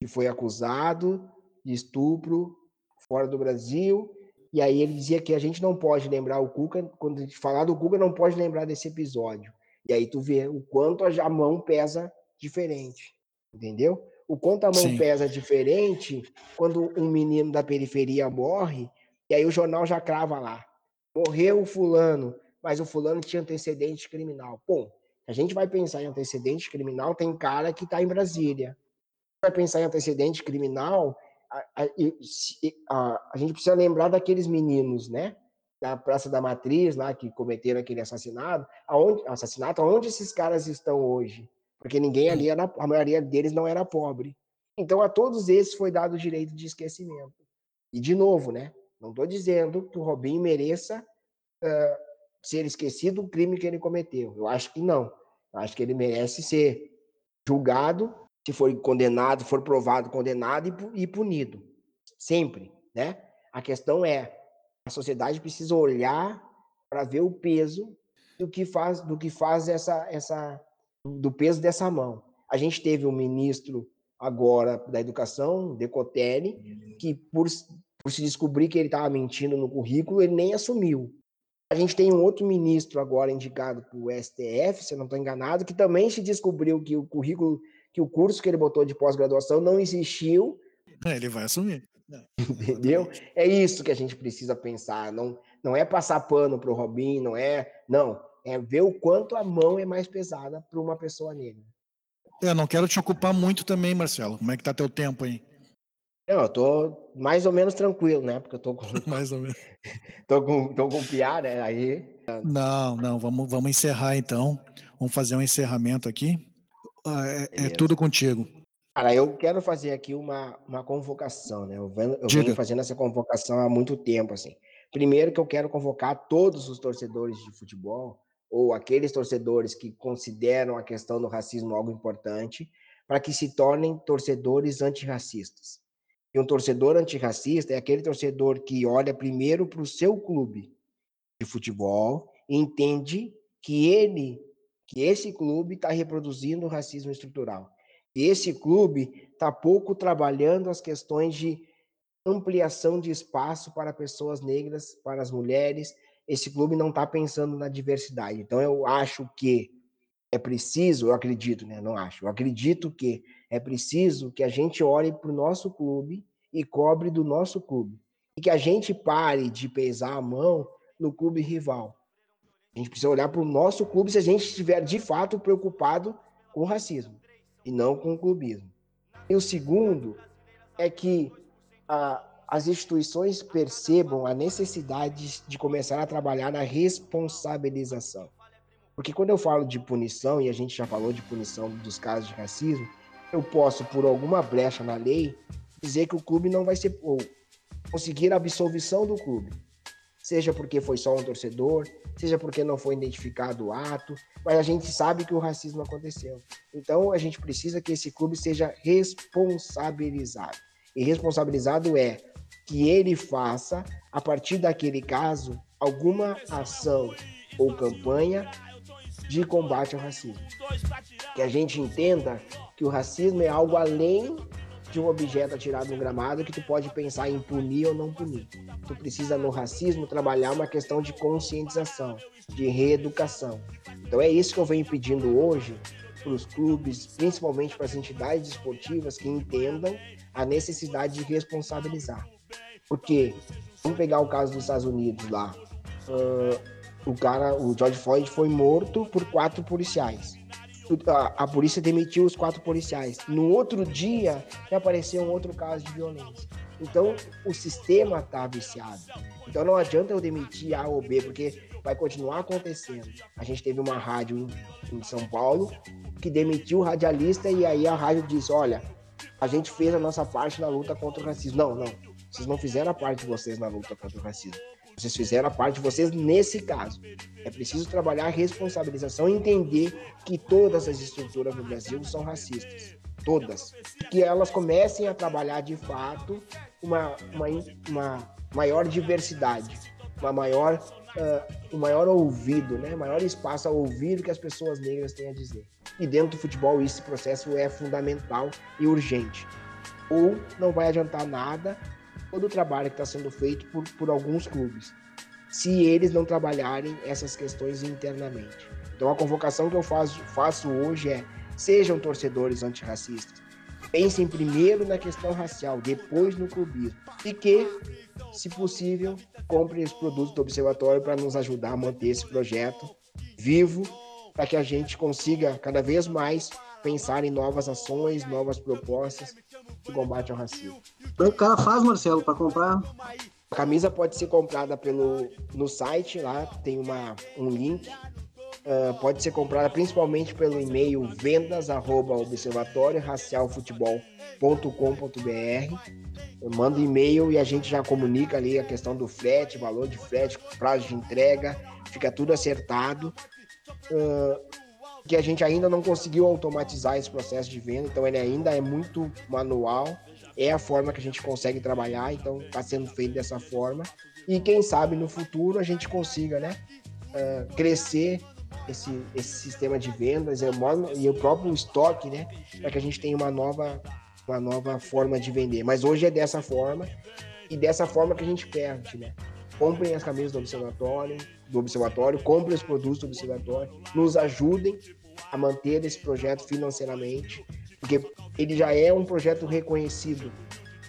C: que foi acusado de estupro fora do Brasil e aí ele dizia que a gente não pode lembrar o Cuca, quando a gente falar do Cuca, não pode lembrar desse episódio. E aí tu vê o quanto a mão pesa diferente, entendeu? O quanto a mão Sim. pesa diferente quando um menino da periferia morre, e aí o jornal já crava lá. Morreu o fulano, mas o fulano tinha antecedente criminal. Bom, a gente vai pensar em antecedente criminal, tem cara que está em Brasília. Vai pensar em antecedente criminal, a, a, a, gente precisa lembrar daqueles meninos, né? Da Praça da Matriz, lá, que cometeram aquele assassinato. Aonde, assassinato, aonde esses caras estão hoje? Porque ninguém ali era, a maioria deles não era pobre. Então, a todos esses foi dado o direito de esquecimento. E, de novo, né? Não estou dizendo que o Robinho mereça uh, ser esquecido o crime que ele cometeu. Eu acho que não. Eu acho que ele merece ser julgado se for condenado, for provado condenado e, punido. Sempre, né? A questão é, a sociedade precisa olhar para ver o peso do que faz do que faz essa essa do peso dessa mão. A gente teve um ministro agora da educação, Decotelli, que por, por se descobrir que ele estava mentindo no currículo, ele nem assumiu. A gente tem um outro ministro agora indicado para o STF, se eu não estou enganado, que também se descobriu que o currículo que o curso que ele botou de pós-graduação não existiu.
B: É, ele vai assumir.
C: Entendeu? É isso que a gente precisa pensar. Não, não é passar pano para o Robin, não é. Não. É ver o quanto a mão é mais pesada para uma pessoa negra.
B: Eu não quero te ocupar muito também, Marcelo. Como é que tá teu tempo aí?
C: Não, eu tô mais ou menos tranquilo, né? Porque eu tô com.
B: mais ou menos.
C: tô com, tô com piar, né? Aí.
B: Não, não, vamos, vamos encerrar então. Vamos fazer um encerramento aqui. Ah, é, é tudo contigo.
C: Cara, eu quero fazer aqui uma, uma convocação, né? Eu, venho, eu venho fazendo essa convocação há muito tempo, assim. Primeiro que eu quero convocar todos os torcedores de futebol, ou aqueles torcedores que consideram a questão do racismo algo importante, para que se tornem torcedores antirracistas. E um torcedor antirracista é aquele torcedor que olha primeiro para o seu clube de futebol e entende que ele, que esse clube está reproduzindo o racismo estrutural. E esse clube está pouco trabalhando as questões de ampliação de espaço para pessoas negras, para as mulheres. Esse clube não está pensando na diversidade. Então, eu acho que é preciso, eu acredito, né? Não acho, eu acredito que é preciso que a gente olhe para o nosso clube e cobre do nosso clube. E que a gente pare de pesar a mão no clube rival. A gente precisa olhar para o nosso clube se a gente estiver de fato preocupado com o racismo e não com o clubismo. E o segundo é que a, as instituições percebam a necessidade de começar a trabalhar na responsabilização. Porque quando eu falo de punição, e a gente já falou de punição dos casos de racismo, eu posso, por alguma brecha na lei, dizer que o clube não vai ser. ou conseguir a absolvição do clube. Seja porque foi só um torcedor, seja porque não foi identificado o ato, mas a gente sabe que o racismo aconteceu. Então a gente precisa que esse clube seja responsabilizado. E responsabilizado é que ele faça, a partir daquele caso, alguma ação ou campanha de combate ao racismo. Que a gente entenda que o racismo é algo além de um objeto atirado no gramado que tu pode pensar em punir ou não punir. Tu precisa no racismo trabalhar uma questão de conscientização, de reeducação. Então é isso que eu venho pedindo hoje para os clubes, principalmente para as entidades esportivas que entendam a necessidade de responsabilizar. Porque vamos pegar o caso dos Estados Unidos lá. Uh, o cara, o George Floyd foi morto por quatro policiais. A, a, polícia demitiu os quatro policiais. No outro dia, apareceu um outro caso de violência. Então, o sistema está viciado. Então, não adianta eu demitir A ou B, porque vai continuar acontecendo. A gente teve uma rádio em, São Paulo que demitiu o radialista e aí a rádio disse: Olha, a gente fez a nossa parte na luta contra o racismo. Não, não. Vocês não fizeram a parte de vocês na luta contra o racismo. Vocês fizeram a parte de vocês nesse caso. É preciso trabalhar a responsabilização e entender que todas as estruturas no Brasil são racistas. Todas. Que elas comecem a trabalhar de fato uma, uma, uma maior diversidade, uma maior, uh, um maior ouvido, né? maior espaço a ouvir o que as pessoas negras têm a dizer. E dentro do futebol, esse processo é fundamental e urgente. Ou não vai adiantar nada todo o trabalho que está sendo feito por, por alguns clubes, se eles não trabalharem essas questões internamente. Então, a convocação que eu faço, faço hoje é: sejam torcedores antirracistas. Pensem primeiro na questão racial, depois no clubismo. E que, se possível, comprem os produtos do Observatório para nos ajudar a manter esse projeto vivo, para que a gente consiga cada vez mais pensar em novas ações, novas propostas de combate ao racismo.
E: Como é que o cara faz, Marcelo, para comprar?
C: A camisa pode ser comprada pelo, no site, lá tem uma, um link. Uh, pode ser comprada principalmente pelo e-mail vendas@observatorioracialfutebol.com.br. Manda e-mail e a gente já comunica ali a questão do frete, valor de frete, prazo de entrega, fica tudo acertado. Uh, que a gente ainda não conseguiu automatizar esse processo de venda, então ele ainda é muito manual é a forma que a gente consegue trabalhar, então está sendo feito dessa forma. E quem sabe no futuro a gente consiga, né, uh, crescer esse, esse sistema de vendas e o próprio estoque, né, para que a gente tenha uma nova, uma nova forma de vender. Mas hoje é dessa forma e dessa forma que a gente perde, né? Comprem as camisas do observatório, do observatório, comprem os produtos do observatório, nos ajudem a manter esse projeto financeiramente porque ele já é um projeto reconhecido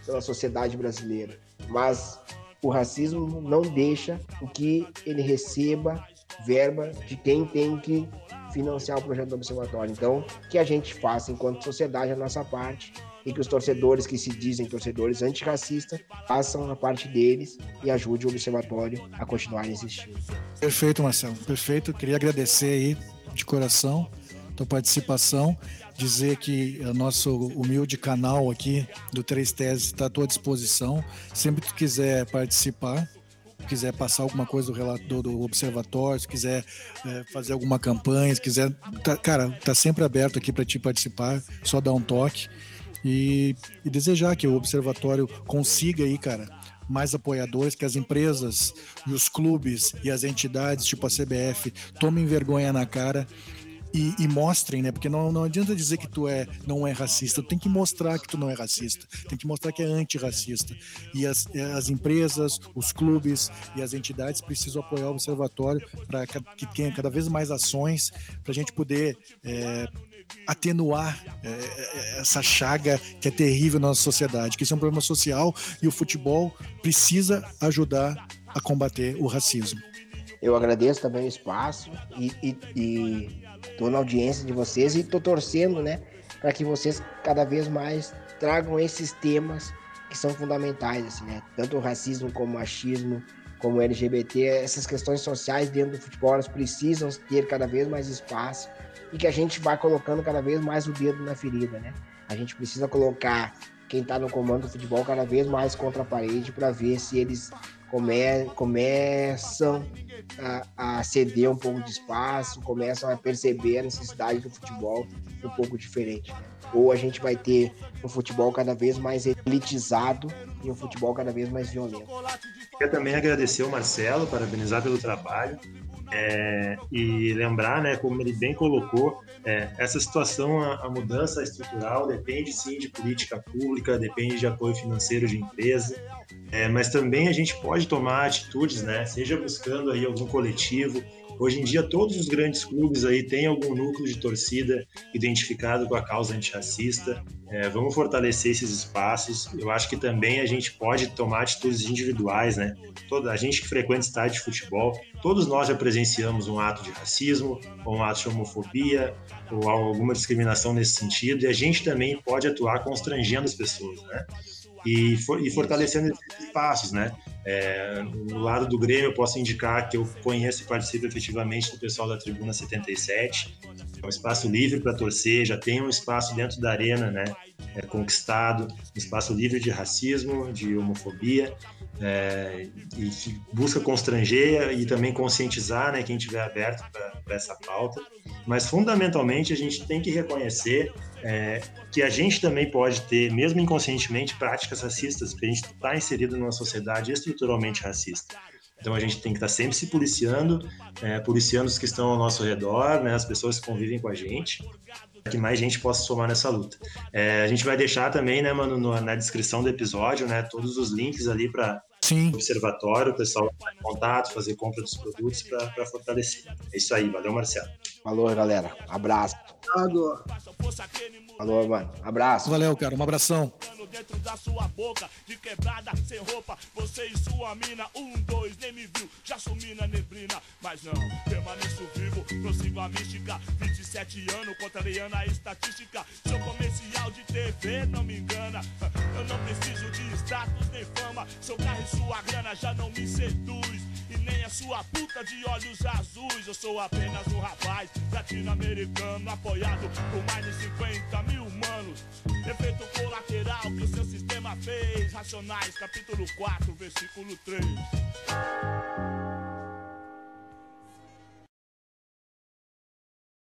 C: pela sociedade brasileira, mas o racismo não deixa o que ele receba verba de quem tem que financiar o projeto do observatório. Então, que a gente faça enquanto sociedade a nossa parte e que os torcedores que se dizem torcedores antirracistas façam a parte deles e ajude o observatório a continuar existindo.
B: Perfeito, Marcelo. Perfeito. Queria agradecer aí de coração tua participação dizer que o nosso humilde canal aqui do Três Teses está à tua disposição. Sempre que tu quiser participar, quiser passar alguma coisa do relatório do observatório, se quiser é, fazer alguma campanha, se quiser, tá, cara, tá sempre aberto aqui para te participar, só dar um toque e, e, desejar que o observatório consiga aí, cara, mais apoiadores, que as empresas e os clubes e as entidades, tipo a CBF, tomem vergonha na cara e, e, mostrem, né? Porque não, não adianta dizer que tu é, não é racista, tu tem que mostrar que tu não é racista, tem que mostrar que é antirracista. E as, as empresas, os clubes e as entidades precisam apoiar o observatório para que tenha cada vez mais ações para a gente poder é, atenuar é, é, essa chaga que é terrível na nossa sociedade, que isso é um problema social e o futebol precisa ajudar a combater o racismo.
C: Eu agradeço também o espaço e, e, e Tô na audiência de vocês e tô torcendo, né, para que vocês cada vez mais tragam esses temas que são fundamentais, assim, né? Tanto o racismo como o machismo, como o LGBT, essas questões sociais dentro do futebol, elas precisam ter cada vez mais espaço e que a gente vai colocando cada vez mais o dedo na ferida, né? A gente precisa colocar quem está no comando do futebol cada vez mais contra a parede para ver se eles come, começam a, a, ceder um pouco de espaço, começam a perceber a necessidade do futebol um pouco diferente. Ou a gente vai ter um futebol cada vez mais elitizado e um futebol cada vez mais violento.
D: Quero também agradecer o Marcelo, parabenizar pelo trabalho. É, e lembrar, né, como ele bem colocou, é, essa situação, a, a, mudança estrutural depende sim de política pública, depende de apoio financeiro de empresa, é, mas também a gente pode tomar atitudes, né, seja buscando aí algum coletivo. Hoje em dia, todos os grandes clubes aí têm algum núcleo de torcida identificado com a causa antirracista. É, vamos fortalecer esses espaços. Eu acho que também a gente pode tomar atitudes individuais, né? Toda a gente que frequenta estádio de futebol, todos nós já presenciamos um ato de racismo, ou um ato de homofobia, ou alguma discriminação nesse sentido, e a gente também pode atuar constrangendo as pessoas, né? e, for, e fortalecendo esses espaços, né? É, no lado do Grêmio, eu posso indicar que eu conheço e participo efetivamente do pessoal da Tribuna 77. É um espaço livre para torcer, já tem um espaço dentro da arena, né? É, conquistado, um espaço livre de racismo, de homofobia, é, e que busca constranger e também conscientizar né, quem estiver aberto para essa pauta. Mas, fundamentalmente, a gente tem que reconhecer é, que a gente também pode ter, mesmo inconscientemente, práticas racistas, porque a gente está inserido numa sociedade estruturalmente racista. Então a gente tem que estar tá sempre se policiando, é, policiando os que estão ao nosso redor, né, as pessoas que convivem com a gente, para que mais gente possa somar nessa luta. É, a gente vai deixar também, né, mano, no, na descrição do episódio, né, todos os links ali para o observatório, o pessoal em contato, fazer compra dos produtos para fortalecer. É isso aí, valeu, Marcelo.
C: Falou, galera. Abraço.
E: Falou.
C: Falou, mano. Abraço.
B: Valeu, cara. Um abração.
F: Dentro da sua boca, de quebrada, sem roupa, você e sua mina, um, dois, nem me viu, já sumi na neblina, mas não, permaneço vivo, prossigo a mística, 27 anos, contrariando a estatística, seu comercial de TV não me engana, eu não preciso de status nem fama, seu carro e sua grana já não me seduz, e nem a sua puta de olhos azuis, eu sou apenas um rapaz latino-americano, apoiado por mais de 50 mil humanos. Efeito colateral que o seu sistema fez. Racionais, capítulo 4, versículo 3.